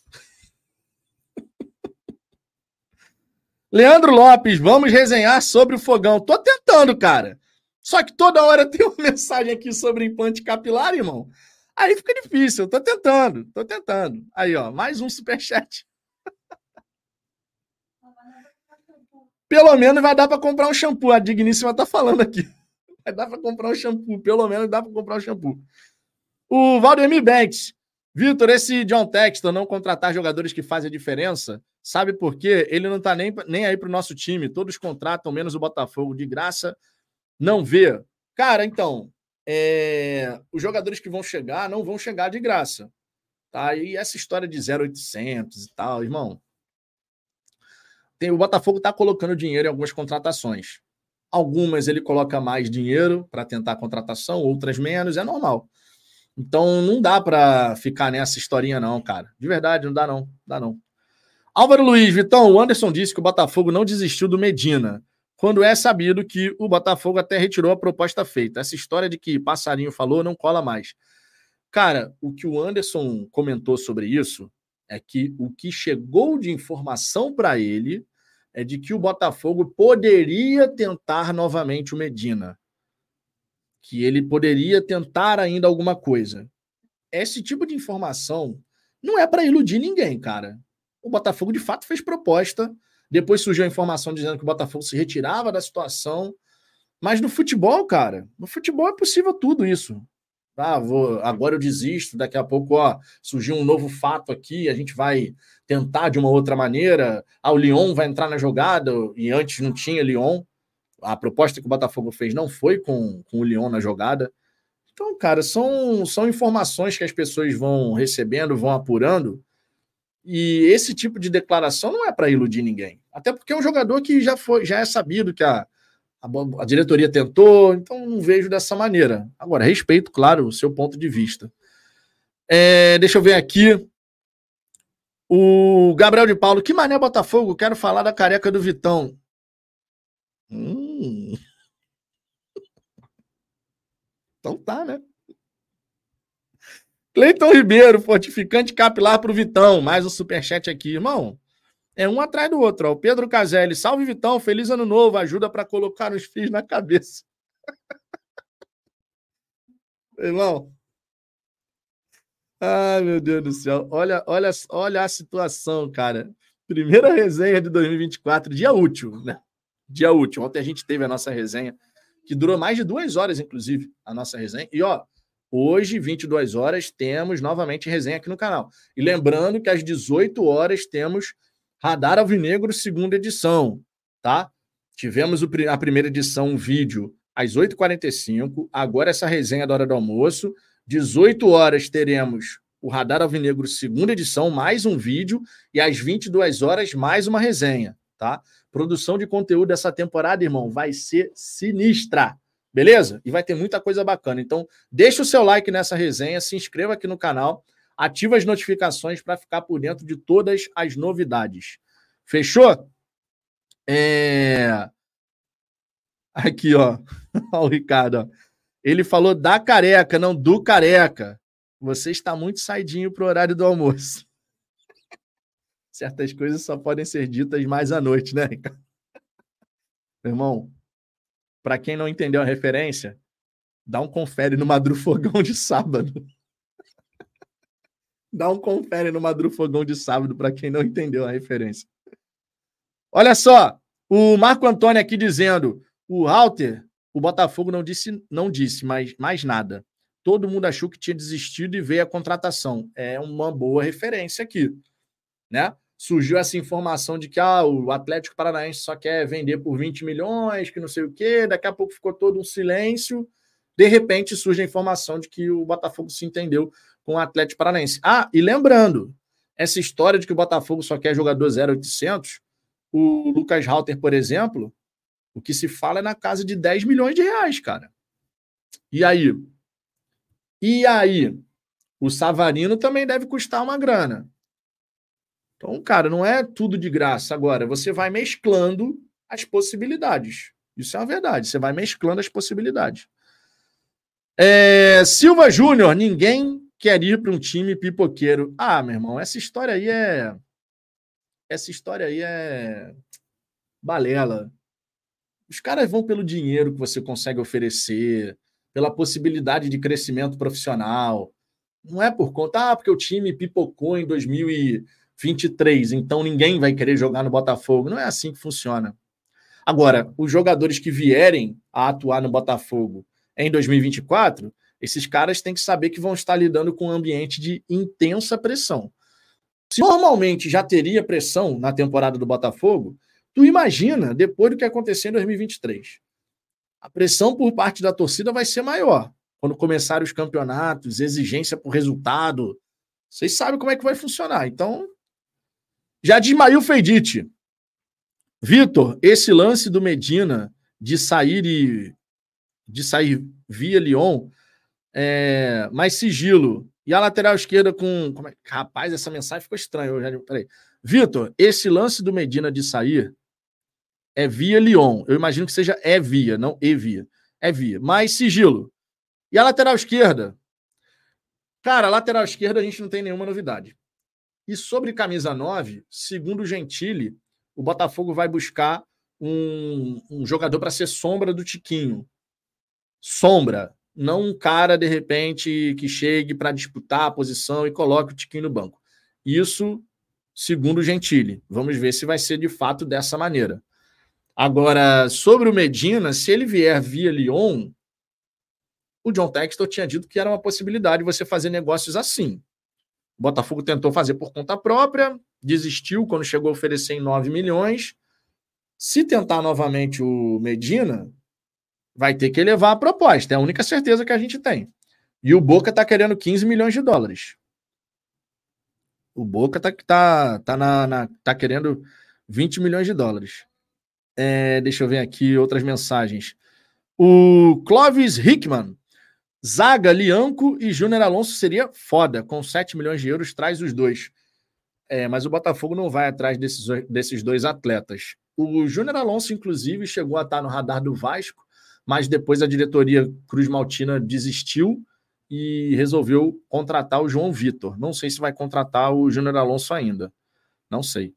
Leandro Lopes, vamos resenhar sobre o fogão. Tô tentando, cara. Só que toda hora tem uma mensagem aqui sobre implante capilar, irmão. Aí fica difícil. Tô tentando, tô tentando. Aí, ó, mais um superchat. Pelo menos vai dar para comprar um shampoo. A Digníssima tá falando aqui. Vai dar para comprar um shampoo. Pelo menos dá para comprar um shampoo. O Valdemir Banks. Vitor, esse John Texton não contratar jogadores que fazem a diferença, sabe por quê? Ele não tá nem, nem aí pro nosso time. Todos contratam, menos o Botafogo. De graça, não vê. Cara, então, é... os jogadores que vão chegar não vão chegar de graça. Tá? E essa história de 0800 e tal, irmão, tem, o Botafogo está colocando dinheiro em algumas contratações. Algumas ele coloca mais dinheiro para tentar a contratação, outras menos, é normal. Então não dá para ficar nessa historinha, não, cara. De verdade, não dá, não. Dá não. Álvaro Luiz, Vitão, o Anderson disse que o Botafogo não desistiu do Medina, quando é sabido que o Botafogo até retirou a proposta feita. Essa história de que passarinho falou não cola mais. Cara, o que o Anderson comentou sobre isso é que o que chegou de informação para ele é de que o Botafogo poderia tentar novamente o Medina. Que ele poderia tentar ainda alguma coisa. Esse tipo de informação não é para iludir ninguém, cara. O Botafogo de fato fez proposta. Depois surgiu a informação dizendo que o Botafogo se retirava da situação. Mas no futebol, cara, no futebol é possível tudo isso. Ah, vou, agora eu desisto, daqui a pouco ó, surgiu um novo fato aqui, a gente vai tentar de uma outra maneira. Ah, o Lyon vai entrar na jogada, e antes não tinha Lyon. A proposta que o Botafogo fez não foi com, com o Lyon na jogada. Então, cara, são, são informações que as pessoas vão recebendo, vão apurando. E esse tipo de declaração não é para iludir ninguém. Até porque é um jogador que já foi, já é sabido que a, a, a diretoria tentou, então não vejo dessa maneira. Agora, respeito, claro, o seu ponto de vista. É, deixa eu ver aqui. O Gabriel de Paulo, que mané Botafogo? Quero falar da careca do Vitão. Hum. Então tá, né? Cleiton Ribeiro, fortificante capilar para o Vitão. Mais um superchat aqui, irmão. É um atrás do outro. Ó. O Pedro Caselli, salve Vitão, feliz ano novo, ajuda para colocar os fios na cabeça. Irmão. Ai, meu Deus do céu. Olha, olha, olha a situação, cara. Primeira resenha de 2024, dia útil, né? Dia útil. Ontem a gente teve a nossa resenha, que durou mais de duas horas, inclusive, a nossa resenha. E, ó, hoje, 22 horas, temos novamente resenha aqui no canal. E lembrando que às 18 horas temos Radar Alvinegro, segunda edição, tá? Tivemos a primeira edição, um vídeo, às 8h45. Agora essa resenha da hora do almoço. 18 horas teremos o Radar Alvinegro, segunda edição, mais um vídeo. E às 22 horas, mais uma resenha, tá? Produção de conteúdo essa temporada, irmão, vai ser sinistra. Beleza? E vai ter muita coisa bacana. Então, deixa o seu like nessa resenha, se inscreva aqui no canal, ativa as notificações para ficar por dentro de todas as novidades. Fechou? É... Aqui, ó. O Ricardo. Ó. Ele falou da careca, não do careca. Você está muito saidinho para o horário do almoço. Certas coisas só podem ser ditas mais à noite, né, Ricardo? Meu irmão, para quem não entendeu a referência, dá um confere no Madrufogão de sábado. dá um confere no Madrufogão de sábado para quem não entendeu a referência. Olha só, o Marco Antônio aqui dizendo: o Halter, o Botafogo não disse, não disse mais, mais nada. Todo mundo achou que tinha desistido e veio a contratação. É uma boa referência aqui, né? Surgiu essa informação de que ah, o Atlético Paranaense só quer vender por 20 milhões, que não sei o quê, daqui a pouco ficou todo um silêncio. De repente surge a informação de que o Botafogo se entendeu com o Atlético Paranaense. Ah, e lembrando, essa história de que o Botafogo só quer jogador 0800, o Lucas Halter, por exemplo, o que se fala é na casa de 10 milhões de reais, cara. E aí? E aí? O Savarino também deve custar uma grana. Então, cara, não é tudo de graça. Agora, você vai mesclando as possibilidades. Isso é uma verdade. Você vai mesclando as possibilidades. É, Silva Júnior, ninguém quer ir para um time pipoqueiro. Ah, meu irmão, essa história aí é. Essa história aí é. Balela. Os caras vão pelo dinheiro que você consegue oferecer, pela possibilidade de crescimento profissional. Não é por conta, ah, porque o time pipocou em 2000 e 23, então ninguém vai querer jogar no Botafogo. Não é assim que funciona. Agora, os jogadores que vierem a atuar no Botafogo em 2024, esses caras têm que saber que vão estar lidando com um ambiente de intensa pressão. Se normalmente já teria pressão na temporada do Botafogo, tu imagina depois do que aconteceu em 2023. A pressão por parte da torcida vai ser maior. Quando começarem os campeonatos, exigência por resultado, vocês sabem como é que vai funcionar. Então, já de Mail Feidite. Vitor, esse lance do Medina de sair e de sair via Lyon, é, mais sigilo. E a lateral esquerda com. É, rapaz, essa mensagem ficou estranha. Eu já, peraí. Vitor, esse lance do Medina de sair é via Lyon. Eu imagino que seja é via, não e via. É via. Mais sigilo. E a lateral esquerda? Cara, a lateral esquerda a gente não tem nenhuma novidade. E sobre camisa 9, segundo o Gentili, o Botafogo vai buscar um, um jogador para ser sombra do Tiquinho. Sombra, não um cara, de repente, que chegue para disputar a posição e coloque o Tiquinho no banco. Isso, segundo o Gentili. Vamos ver se vai ser de fato dessa maneira. Agora, sobre o Medina, se ele vier via Lyon, o John Textor tinha dito que era uma possibilidade você fazer negócios assim. Botafogo tentou fazer por conta própria, desistiu quando chegou a oferecer em 9 milhões. Se tentar novamente o Medina, vai ter que elevar a proposta. É a única certeza que a gente tem. E o Boca está querendo 15 milhões de dólares. O Boca está tá, tá, na, na, tá querendo 20 milhões de dólares. É, deixa eu ver aqui outras mensagens. O Clovis Hickman Zaga, Lianco e Júnior Alonso seria foda. Com 7 milhões de euros, traz os dois. É, mas o Botafogo não vai atrás desses, desses dois atletas. O Júnior Alonso, inclusive, chegou a estar no radar do Vasco, mas depois a diretoria Cruz Maltina desistiu e resolveu contratar o João Vitor. Não sei se vai contratar o Júnior Alonso ainda. Não sei.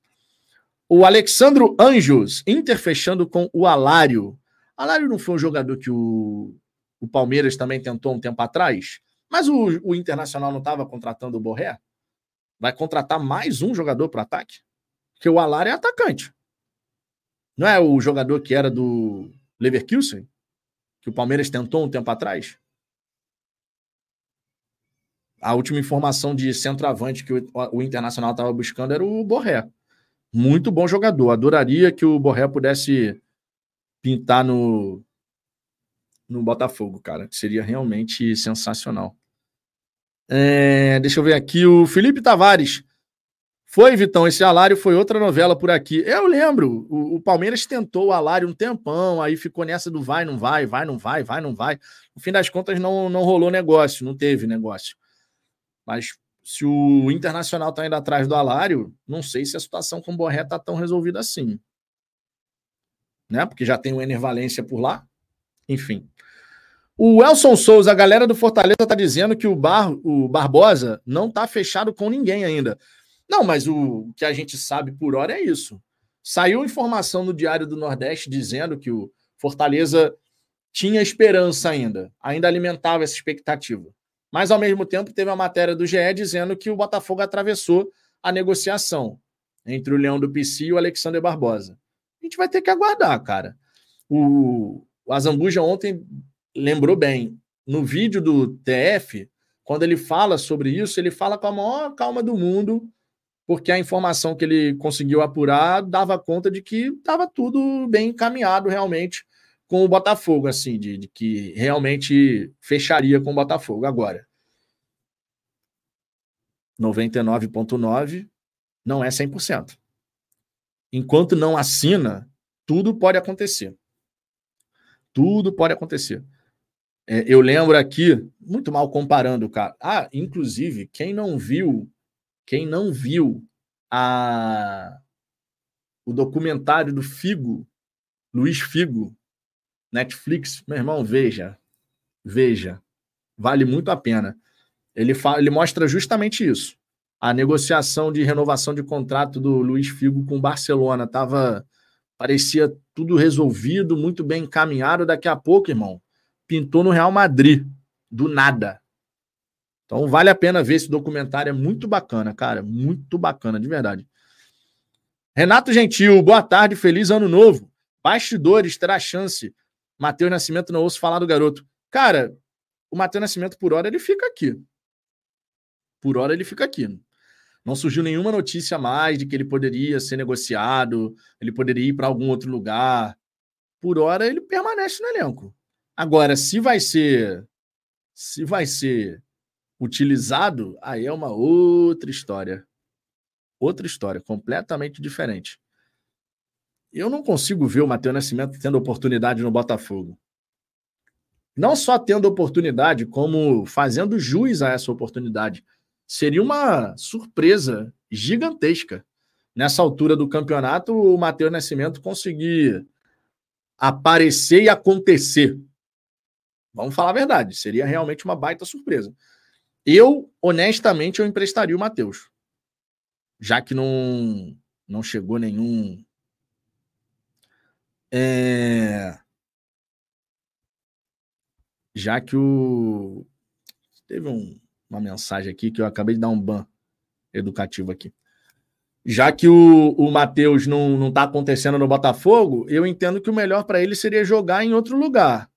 O Alexandro Anjos, Inter fechando com o Alário. Alário não foi um jogador que o o Palmeiras também tentou um tempo atrás, mas o, o Internacional não estava contratando o Borré? Vai contratar mais um jogador para ataque? Porque o Alar é atacante. Não é o jogador que era do Leverkusen? Que o Palmeiras tentou um tempo atrás? A última informação de centroavante que o, o Internacional estava buscando era o Borré. Muito bom jogador. Adoraria que o Borré pudesse pintar no, no Botafogo, cara. Seria realmente sensacional. É, deixa eu ver aqui. O Felipe Tavares. Foi, Vitão, esse Alário foi outra novela por aqui. Eu lembro, o, o, Palmeiras tentou o Alário um tempão, aí ficou nessa do vai, não vai, vai, não vai, vai, não vai. No fim das contas, não, não rolou negócio, não teve negócio. Mas se o Internacional está indo atrás do Alário, não sei se a situação com o Borré está tão resolvida assim. Né? Porque já tem o Enervalência por lá. Enfim. O Elson Souza, a galera do Fortaleza está dizendo que o, Bar, o Barbosa não está fechado com ninguém ainda. Não, mas o que a gente sabe por hora é isso. Saiu informação no Diário do Nordeste dizendo que o Fortaleza tinha esperança ainda, ainda alimentava essa expectativa. Mas, ao mesmo tempo, teve a matéria do GE dizendo que o Botafogo atravessou a negociação entre o Leão do PC e o Alexander Barbosa. A gente vai ter que aguardar, cara. O, o Azambuja ontem lembrou bem. No vídeo do TF, quando ele fala sobre isso, ele fala com a maior calma do mundo, porque a informação que ele conseguiu apurar dava conta de que estava tudo bem encaminhado realmente com o Botafogo, assim, de, de que realmente fecharia com o Botafogo. Agora, 99,9% não é 100%. Enquanto não assina, tudo pode acontecer. Tudo pode acontecer. É, eu lembro aqui, muito mal comparando, cara. Ah, inclusive, quem não viu, quem não viu a o documentário do Figo, Luiz Figo, Netflix, meu irmão, veja. Veja. Vale muito a pena. Ele, ele mostra justamente isso. A negociação de renovação de contrato do Luiz Figo com o Barcelona estava. Parecia tudo resolvido, muito bem encaminhado. Daqui a pouco, irmão, pintou no Real Madrid. Do nada. Então vale a pena ver esse documentário. É muito bacana, cara. Muito bacana, de verdade. Renato Gentil, boa tarde, feliz ano novo. Bastidores terá chance Matheus Nascimento não ouço falar do garoto. Cara, o Matheus Nascimento, por hora, ele fica aqui. Por hora, ele fica aqui. Não surgiu nenhuma notícia mais de que ele poderia ser negociado, ele poderia ir para algum outro lugar. Por hora, ele permanece no elenco. Agora, se vai ser. Se vai ser utilizado, aí é uma outra história. Outra história, completamente diferente eu não consigo ver o Matheus Nascimento tendo oportunidade no Botafogo. Não só tendo oportunidade, como fazendo jus a essa oportunidade. Seria uma surpresa gigantesca nessa altura do campeonato o Matheus Nascimento conseguir aparecer e acontecer. Vamos falar a verdade, seria realmente uma baita surpresa. Eu, honestamente, eu emprestaria o Matheus. Já que não, não chegou nenhum é... Já que o. Teve um, uma mensagem aqui que eu acabei de dar um ban educativo aqui. Já que o, o Matheus não está acontecendo no Botafogo, eu entendo que o melhor para ele seria jogar em outro lugar.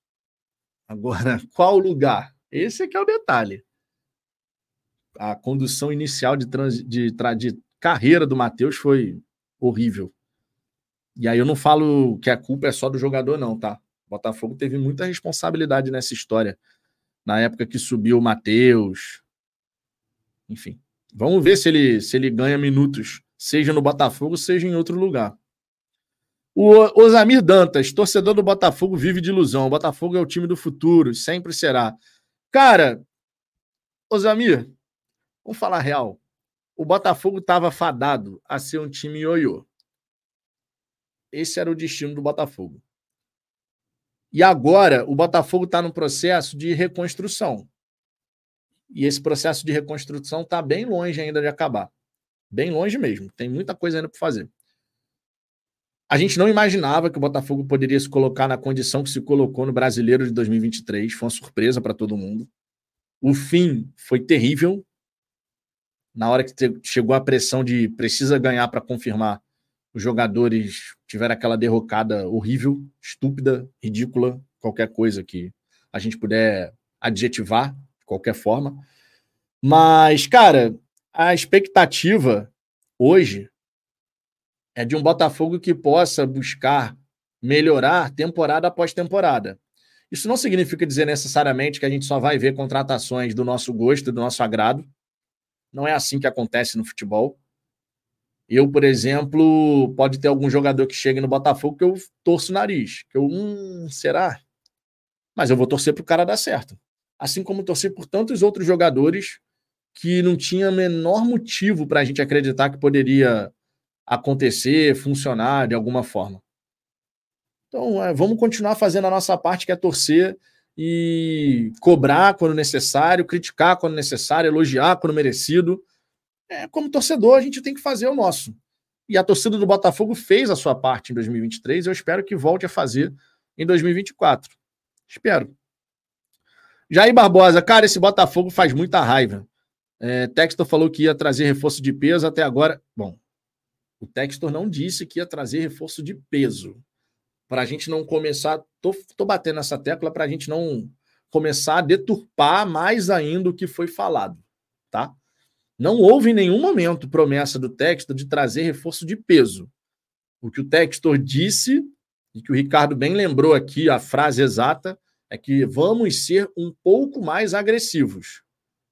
Agora, qual lugar? Esse é que é o detalhe. A condução inicial de, trans, de, de carreira do Matheus foi horrível. E aí eu não falo que a culpa é só do jogador, não, tá? O Botafogo teve muita responsabilidade nessa história. Na época que subiu o Matheus. Enfim. Vamos ver se ele, se ele ganha minutos, seja no Botafogo, seja em outro lugar. O Osamir Dantas, torcedor do Botafogo, vive de ilusão. O Botafogo é o time do futuro, sempre será. Cara, Osamir, vamos falar real. O Botafogo estava fadado a ser um time ioiô. Esse era o destino do Botafogo. E agora o Botafogo está no processo de reconstrução. E esse processo de reconstrução está bem longe ainda de acabar. Bem longe mesmo. Tem muita coisa ainda para fazer. A gente não imaginava que o Botafogo poderia se colocar na condição que se colocou no Brasileiro de 2023. Foi uma surpresa para todo mundo. O fim foi terrível. Na hora que chegou a pressão de precisa ganhar para confirmar, os jogadores tiveram aquela derrocada horrível, estúpida, ridícula, qualquer coisa que a gente puder adjetivar de qualquer forma. Mas, cara, a expectativa hoje é de um Botafogo que possa buscar melhorar temporada após temporada. Isso não significa dizer necessariamente que a gente só vai ver contratações do nosso gosto, do nosso agrado. Não é assim que acontece no futebol. Eu, por exemplo, pode ter algum jogador que chegue no Botafogo que eu torço o nariz. Que eu, hum, será? Mas eu vou torcer para o cara dar certo. Assim como torcer por tantos outros jogadores que não tinha menor motivo para a gente acreditar que poderia acontecer, funcionar de alguma forma. Então, é, vamos continuar fazendo a nossa parte, que é torcer e cobrar quando necessário, criticar quando necessário, elogiar quando merecido. É, como torcedor, a gente tem que fazer o nosso. E a torcida do Botafogo fez a sua parte em 2023, eu espero que volte a fazer em 2024. Espero. Jair Barbosa, cara, esse Botafogo faz muita raiva. É, Textor falou que ia trazer reforço de peso até agora. Bom, o Textor não disse que ia trazer reforço de peso. Para a gente não começar. Tô, tô batendo essa tecla para a gente não começar a deturpar mais ainda o que foi falado. Tá? Não houve em nenhum momento promessa do Textor de trazer reforço de peso. O que o Textor disse, e que o Ricardo bem lembrou aqui, a frase exata, é que vamos ser um pouco mais agressivos.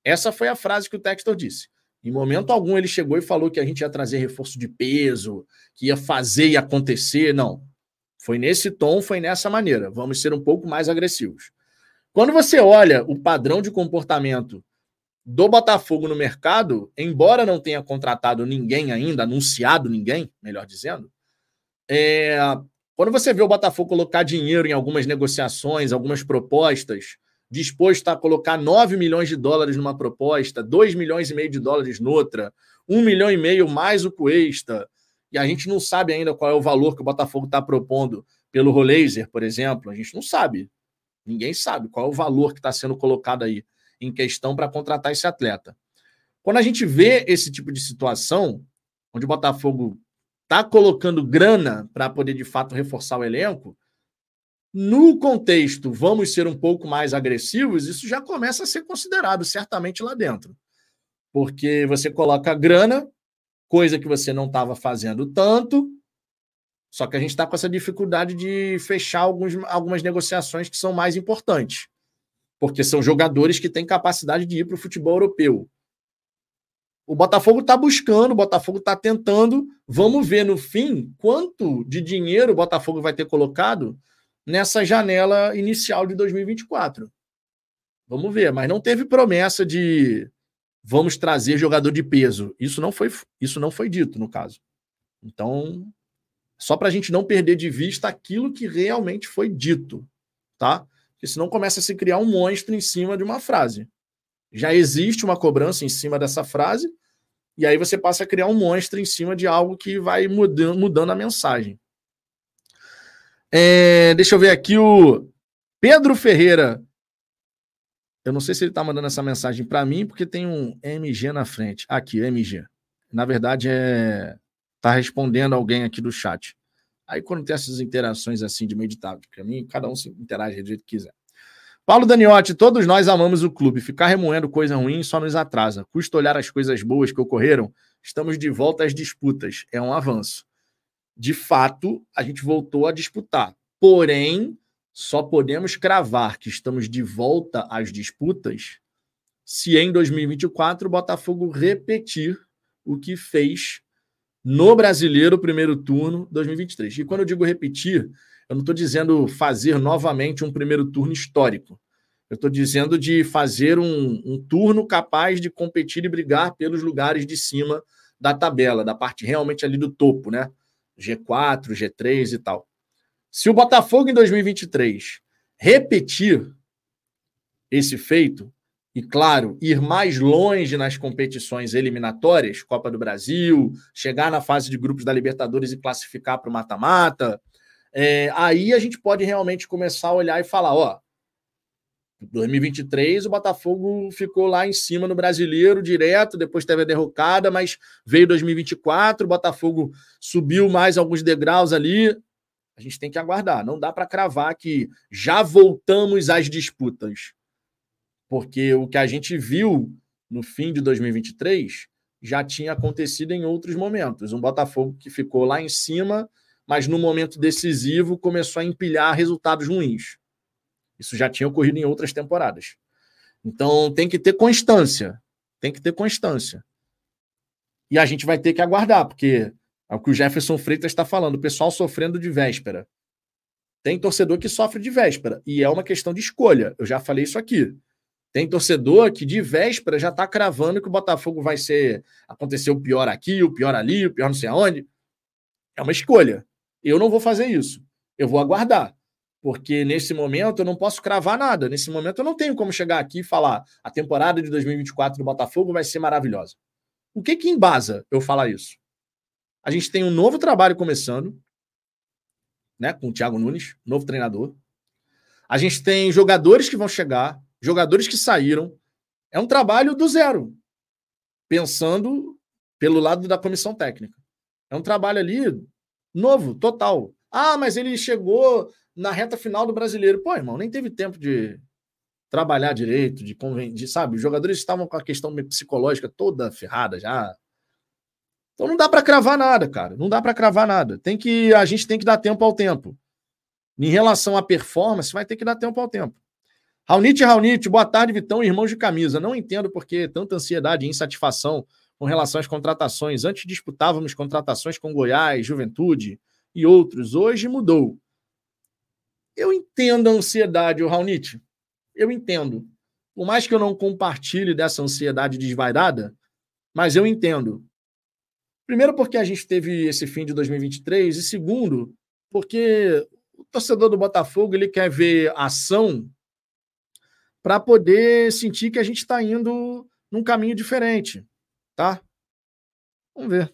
Essa foi a frase que o Textor disse. Em momento algum ele chegou e falou que a gente ia trazer reforço de peso, que ia fazer e acontecer. Não. Foi nesse tom, foi nessa maneira. Vamos ser um pouco mais agressivos. Quando você olha o padrão de comportamento do Botafogo no mercado, embora não tenha contratado ninguém ainda, anunciado ninguém, melhor dizendo, é... quando você vê o Botafogo colocar dinheiro em algumas negociações, algumas propostas, disposto a colocar 9 milhões de dólares numa proposta, 2 milhões e meio de dólares noutra, 1 milhão e meio mais o Cuesta, e a gente não sabe ainda qual é o valor que o Botafogo está propondo pelo Rolaser, por exemplo, a gente não sabe. Ninguém sabe qual é o valor que está sendo colocado aí em questão para contratar esse atleta. Quando a gente vê esse tipo de situação, onde o Botafogo está colocando grana para poder de fato reforçar o elenco, no contexto, vamos ser um pouco mais agressivos, isso já começa a ser considerado certamente lá dentro. Porque você coloca grana, coisa que você não estava fazendo tanto, só que a gente está com essa dificuldade de fechar alguns, algumas negociações que são mais importantes. Porque são jogadores que têm capacidade de ir para o futebol europeu. O Botafogo está buscando, o Botafogo está tentando. Vamos ver no fim quanto de dinheiro o Botafogo vai ter colocado nessa janela inicial de 2024. Vamos ver, mas não teve promessa de vamos trazer jogador de peso. Isso não foi, isso não foi dito no caso. Então, só para a gente não perder de vista aquilo que realmente foi dito, tá? Porque senão começa a se criar um monstro em cima de uma frase. Já existe uma cobrança em cima dessa frase, e aí você passa a criar um monstro em cima de algo que vai mudando, mudando a mensagem. É, deixa eu ver aqui o Pedro Ferreira. Eu não sei se ele está mandando essa mensagem para mim, porque tem um MG na frente. Aqui, MG. Na verdade, é tá respondendo alguém aqui do chat. Aí, quando tem essas interações assim de meditável, para mim, cada um se interage do jeito que quiser. Paulo Daniotti, todos nós amamos o clube. Ficar remoendo coisa ruim só nos atrasa. Custa olhar as coisas boas que ocorreram. Estamos de volta às disputas. É um avanço de fato, a gente voltou a disputar. Porém, só podemos cravar que estamos de volta às disputas se em 2024 o Botafogo repetir o que fez no Brasileiro primeiro turno 2023. E quando eu digo repetir, eu não estou dizendo fazer novamente um primeiro turno histórico. Eu estou dizendo de fazer um, um turno capaz de competir e brigar pelos lugares de cima da tabela, da parte realmente ali do topo, né? G4, G3 e tal. Se o Botafogo em 2023 repetir esse feito, e claro, ir mais longe nas competições eliminatórias, Copa do Brasil, chegar na fase de grupos da Libertadores e classificar para o mata-mata, é, aí a gente pode realmente começar a olhar e falar: ó, 2023, o Botafogo ficou lá em cima no brasileiro direto, depois teve a derrocada, mas veio 2024, o Botafogo subiu mais alguns degraus ali. A gente tem que aguardar, não dá para cravar que já voltamos às disputas. Porque o que a gente viu no fim de 2023 já tinha acontecido em outros momentos. Um Botafogo que ficou lá em cima, mas no momento decisivo começou a empilhar resultados ruins. Isso já tinha ocorrido em outras temporadas. Então tem que ter constância. Tem que ter constância. E a gente vai ter que aguardar, porque é o que o Jefferson Freitas está falando, o pessoal sofrendo de véspera. Tem torcedor que sofre de véspera, e é uma questão de escolha. Eu já falei isso aqui. Tem torcedor que de véspera já está cravando que o Botafogo vai ser. Acontecer o pior aqui, o pior ali, o pior não sei aonde. É uma escolha. Eu não vou fazer isso. Eu vou aguardar. Porque nesse momento eu não posso cravar nada. Nesse momento eu não tenho como chegar aqui e falar a temporada de 2024 do Botafogo vai ser maravilhosa. O que que embasa eu falar isso? A gente tem um novo trabalho começando, né, com o Thiago Nunes, novo treinador. A gente tem jogadores que vão chegar, jogadores que saíram. É um trabalho do zero, pensando pelo lado da comissão técnica. É um trabalho ali novo, total. Ah, mas ele chegou na reta final do brasileiro. Pô, irmão, nem teve tempo de trabalhar direito, de convencer, sabe? Os jogadores estavam com a questão psicológica toda ferrada já. Então não dá para cravar nada, cara. Não dá para cravar nada. Tem que a gente tem que dar tempo ao tempo. Em relação à performance, vai ter que dar tempo ao tempo. Raunite Raunite, boa tarde, Vitão, irmãos de camisa. Não entendo por que tanta ansiedade e insatisfação com relação às contratações. Antes disputávamos contratações com Goiás, Juventude e outros. Hoje mudou. Eu entendo a ansiedade, o Raunite. Eu entendo. Por mais que eu não compartilhe dessa ansiedade desvairada, mas eu entendo. Primeiro, porque a gente teve esse fim de 2023, e segundo, porque o torcedor do Botafogo ele quer ver ação para poder sentir que a gente está indo num caminho diferente, tá? Vamos ver.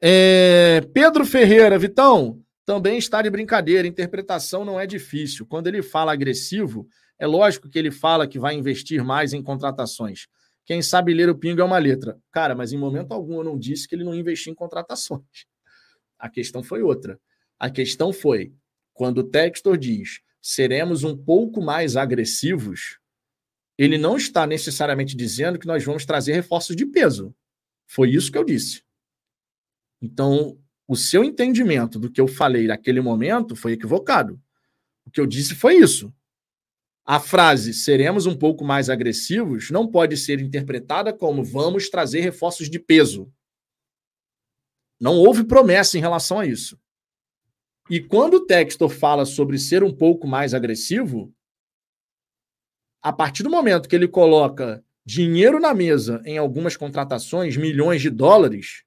É, Pedro Ferreira, Vitão, também está de brincadeira. Interpretação não é difícil. Quando ele fala agressivo, é lógico que ele fala que vai investir mais em contratações. Quem sabe ler o pingo é uma letra. Cara, mas em momento algum eu não disse que ele não investiu em contratações. A questão foi outra. A questão foi quando o Textor diz seremos um pouco mais agressivos, ele não está necessariamente dizendo que nós vamos trazer reforços de peso. Foi isso que eu disse. Então, o seu entendimento do que eu falei naquele momento foi equivocado. O que eu disse foi isso. A frase seremos um pouco mais agressivos não pode ser interpretada como vamos trazer reforços de peso. Não houve promessa em relação a isso. E quando o Textor fala sobre ser um pouco mais agressivo, a partir do momento que ele coloca dinheiro na mesa em algumas contratações, milhões de dólares,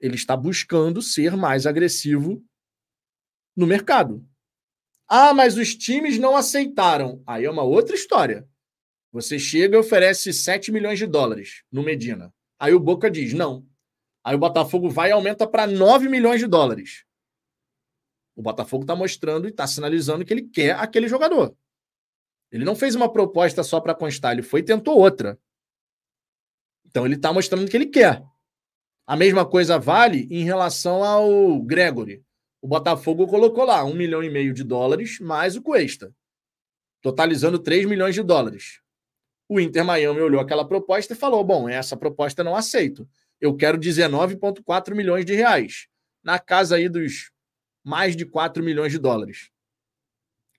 ele está buscando ser mais agressivo no mercado. Ah, mas os times não aceitaram. Aí é uma outra história. Você chega e oferece 7 milhões de dólares no Medina. Aí o Boca diz não. Aí o Botafogo vai e aumenta para 9 milhões de dólares. O Botafogo está mostrando e está sinalizando que ele quer aquele jogador. Ele não fez uma proposta só para constar, ele foi e tentou outra. Então ele está mostrando que ele quer. A mesma coisa vale em relação ao Gregory. O Botafogo colocou lá um milhão e meio de dólares mais o Cuesta, totalizando 3 milhões de dólares. O Inter Miami olhou aquela proposta e falou: bom, essa proposta não aceito. Eu quero 19,4 milhões de reais, na casa aí dos mais de 4 milhões de dólares.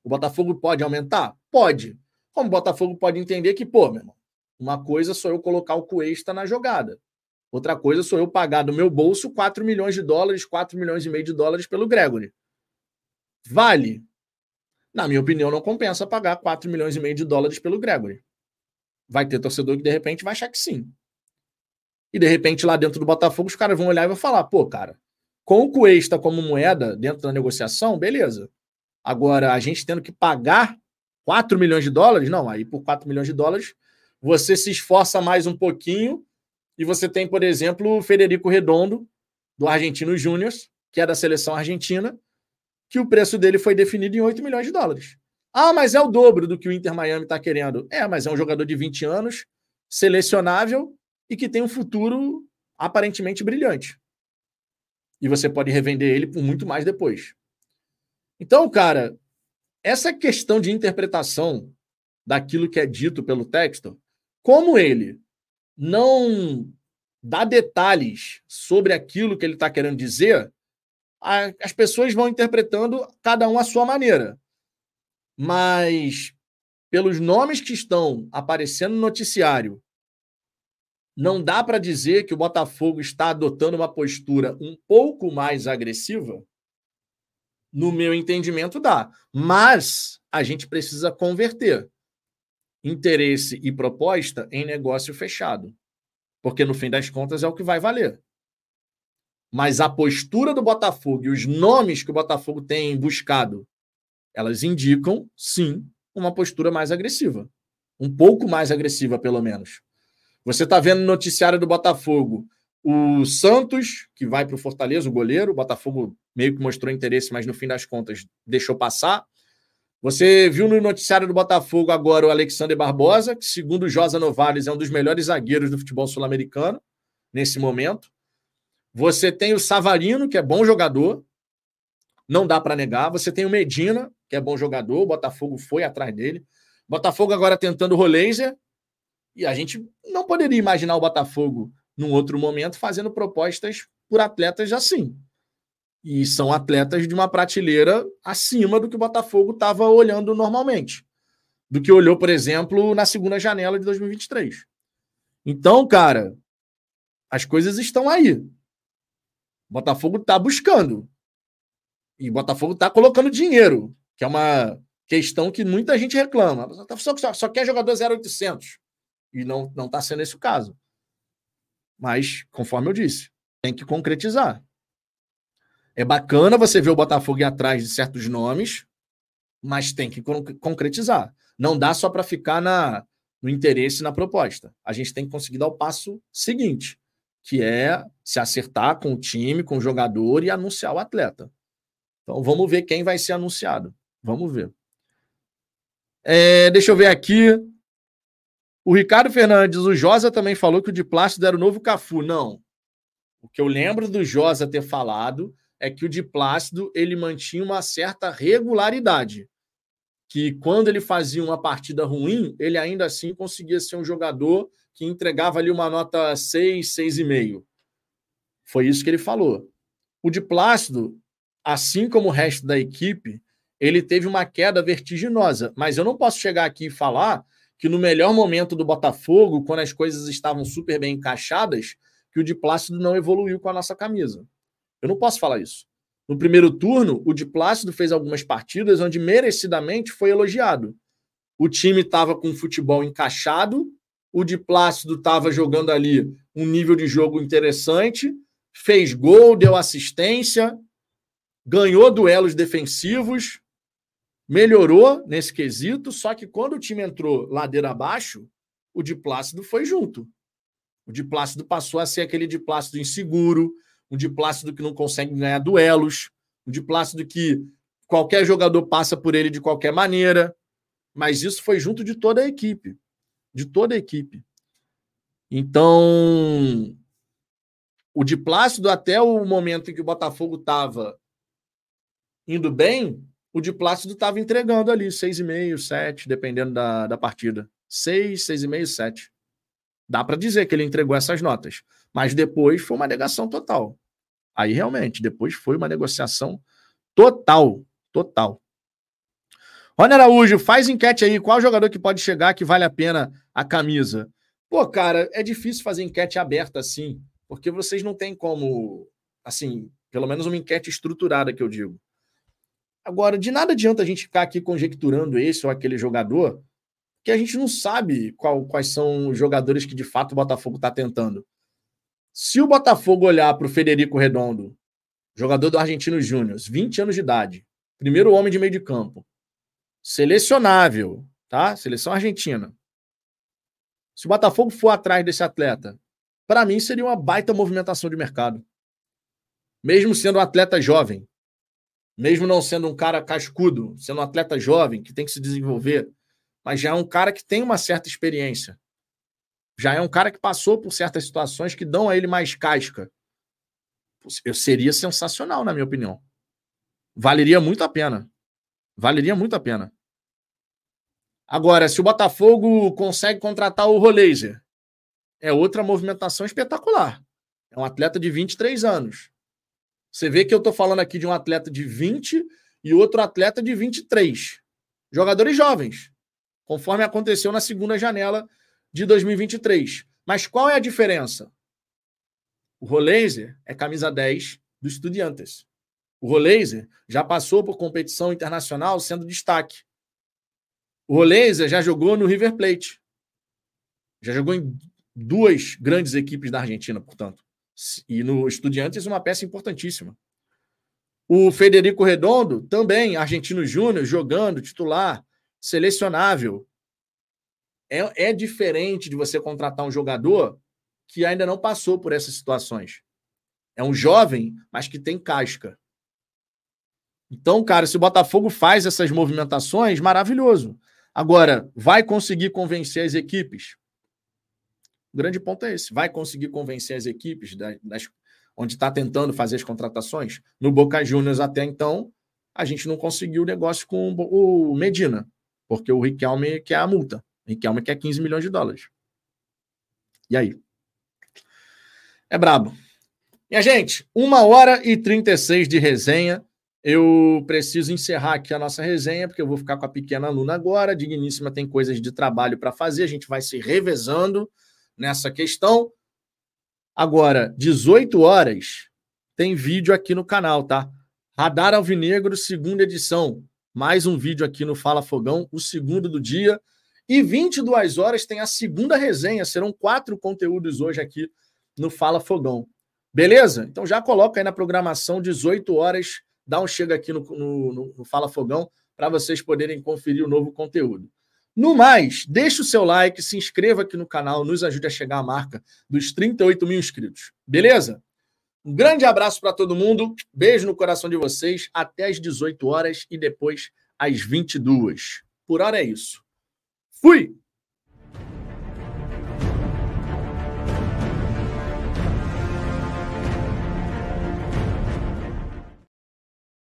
O Botafogo pode aumentar? Pode. Como o Botafogo pode entender que, pô, meu irmão, uma coisa sou eu colocar o Cuesta na jogada. Outra coisa sou eu pagar do meu bolso 4 milhões de dólares, 4 milhões e meio de dólares pelo Gregory. Vale? Na minha opinião, não compensa pagar 4 milhões e meio de dólares pelo Gregory. Vai ter torcedor que de repente vai achar que sim. E de repente lá dentro do Botafogo os caras vão olhar e vão falar: pô, cara, com o Cuesta como moeda dentro da negociação, beleza. Agora, a gente tendo que pagar 4 milhões de dólares, não, aí por 4 milhões de dólares você se esforça mais um pouquinho e você tem, por exemplo, o Federico Redondo, do Argentino Júnior, que é da seleção argentina, que o preço dele foi definido em 8 milhões de dólares. Ah, mas é o dobro do que o Inter Miami está querendo. É, mas é um jogador de 20 anos, selecionável e que tem um futuro aparentemente brilhante. E você pode revender ele por muito mais depois. Então, cara, essa questão de interpretação daquilo que é dito pelo texto, como ele não dá detalhes sobre aquilo que ele está querendo dizer, a, as pessoas vão interpretando cada um à sua maneira. Mas, pelos nomes que estão aparecendo no noticiário, não dá para dizer que o Botafogo está adotando uma postura um pouco mais agressiva? No meu entendimento, dá. Mas a gente precisa converter interesse e proposta em negócio fechado. Porque no fim das contas é o que vai valer. Mas a postura do Botafogo e os nomes que o Botafogo tem buscado, elas indicam, sim, uma postura mais agressiva. Um pouco mais agressiva, pelo menos. Você está vendo no noticiário do Botafogo o Santos, que vai para o Fortaleza, o goleiro. O Botafogo meio que mostrou interesse, mas no fim das contas deixou passar. Você viu no noticiário do Botafogo agora o Alexander Barbosa, que, segundo o Josa Novales, é um dos melhores zagueiros do futebol sul-americano nesse momento. Você tem o Savarino, que é bom jogador, não dá para negar. Você tem o Medina, que é bom jogador, o Botafogo foi atrás dele. Botafogo agora tentando o Roleiser, e a gente não poderia imaginar o Botafogo, num outro momento, fazendo propostas por atletas assim. E são atletas de uma prateleira acima do que o Botafogo estava olhando normalmente. Do que olhou, por exemplo, na segunda janela de 2023. Então, cara, as coisas estão aí. O Botafogo está buscando. E o Botafogo está colocando dinheiro, que é uma questão que muita gente reclama. Só, só, só quer jogador 0800. E não está sendo esse o caso. Mas, conforme eu disse, tem que concretizar. É bacana você ver o Botafogo ir atrás de certos nomes, mas tem que concretizar. Não dá só para ficar na, no interesse na proposta. A gente tem que conseguir dar o passo seguinte, que é se acertar com o time, com o jogador e anunciar o atleta. Então vamos ver quem vai ser anunciado. Vamos ver. É, deixa eu ver aqui. O Ricardo Fernandes, o Josa também falou que o de plástico era o novo Cafu. Não. O que eu lembro do Josa ter falado é que o de Plácido ele mantinha uma certa regularidade. Que quando ele fazia uma partida ruim, ele ainda assim conseguia ser um jogador que entregava ali uma nota 6, 6,5. Foi isso que ele falou. O de Plácido, assim como o resto da equipe, ele teve uma queda vertiginosa. Mas eu não posso chegar aqui e falar que no melhor momento do Botafogo, quando as coisas estavam super bem encaixadas, que o de Plácido não evoluiu com a nossa camisa. Eu não posso falar isso. No primeiro turno, o de Plácido fez algumas partidas onde merecidamente foi elogiado. O time estava com o futebol encaixado, o de Plácido estava jogando ali um nível de jogo interessante, fez gol, deu assistência, ganhou duelos defensivos, melhorou nesse quesito, só que quando o time entrou ladeira abaixo, o de Plácido foi junto. O de Plácido passou a ser aquele de Plácido inseguro, um de Plácido que não consegue ganhar duelos, um de Plácido que qualquer jogador passa por ele de qualquer maneira. Mas isso foi junto de toda a equipe. De toda a equipe. Então, o de Plácido, até o momento em que o Botafogo estava indo bem, o de Plácido estava entregando ali 6,5, 7, dependendo da, da partida. 6, 6,5, 7. Dá para dizer que ele entregou essas notas. Mas depois foi uma negação total. Aí realmente, depois foi uma negociação total. Total. Rony Araújo, faz enquete aí. Qual jogador que pode chegar que vale a pena a camisa? Pô, cara, é difícil fazer enquete aberta assim, porque vocês não têm como, assim, pelo menos uma enquete estruturada que eu digo. Agora, de nada adianta a gente ficar aqui conjecturando esse ou aquele jogador, que a gente não sabe qual, quais são os jogadores que de fato o Botafogo está tentando. Se o Botafogo olhar para o Federico Redondo, jogador do Argentino Júnior, 20 anos de idade, primeiro homem de meio de campo, selecionável, tá? Seleção argentina. Se o Botafogo for atrás desse atleta, para mim seria uma baita movimentação de mercado. Mesmo sendo um atleta jovem, mesmo não sendo um cara cascudo, sendo um atleta jovem que tem que se desenvolver, mas já é um cara que tem uma certa experiência já é um cara que passou por certas situações que dão a ele mais casca. Eu seria sensacional, na minha opinião. Valeria muito a pena. Valeria muito a pena. Agora, se o Botafogo consegue contratar o Roleiser, é outra movimentação espetacular. É um atleta de 23 anos. Você vê que eu estou falando aqui de um atleta de 20 e outro atleta de 23. Jogadores jovens, conforme aconteceu na segunda janela de 2023. Mas qual é a diferença? O Rolaser é camisa 10 do Estudiantes. O Rolaser já passou por competição internacional sendo destaque. O Rolaser já jogou no River Plate. Já jogou em duas grandes equipes da Argentina, portanto. E no Estudiantes, uma peça importantíssima. O Federico Redondo, também argentino júnior, jogando, titular, selecionável. É, é diferente de você contratar um jogador que ainda não passou por essas situações. É um jovem, mas que tem casca. Então, cara, se o Botafogo faz essas movimentações, maravilhoso. Agora, vai conseguir convencer as equipes? O grande ponto é esse. Vai conseguir convencer as equipes das, das onde está tentando fazer as contratações? No Boca Juniors, até então, a gente não conseguiu o negócio com o Medina, porque o Riquelme quer a multa. Riquelme quer 15 milhões de dólares. E aí? É brabo. Minha gente, uma hora e 36 de resenha. Eu preciso encerrar aqui a nossa resenha, porque eu vou ficar com a pequena aluna agora. Digníssima tem coisas de trabalho para fazer, a gente vai se revezando nessa questão. Agora, 18 horas, tem vídeo aqui no canal, tá? Radar Alvinegro, segunda edição. Mais um vídeo aqui no Fala Fogão, o segundo do dia. E 22 horas tem a segunda resenha. Serão quatro conteúdos hoje aqui no Fala Fogão. Beleza? Então já coloca aí na programação, 18 horas. Dá um chega aqui no, no, no Fala Fogão para vocês poderem conferir o novo conteúdo. No mais, deixe o seu like, se inscreva aqui no canal, nos ajude a chegar à marca dos 38 mil inscritos. Beleza? Um grande abraço para todo mundo, beijo no coração de vocês, até às 18 horas e depois às 22. Por hora é isso. Fui!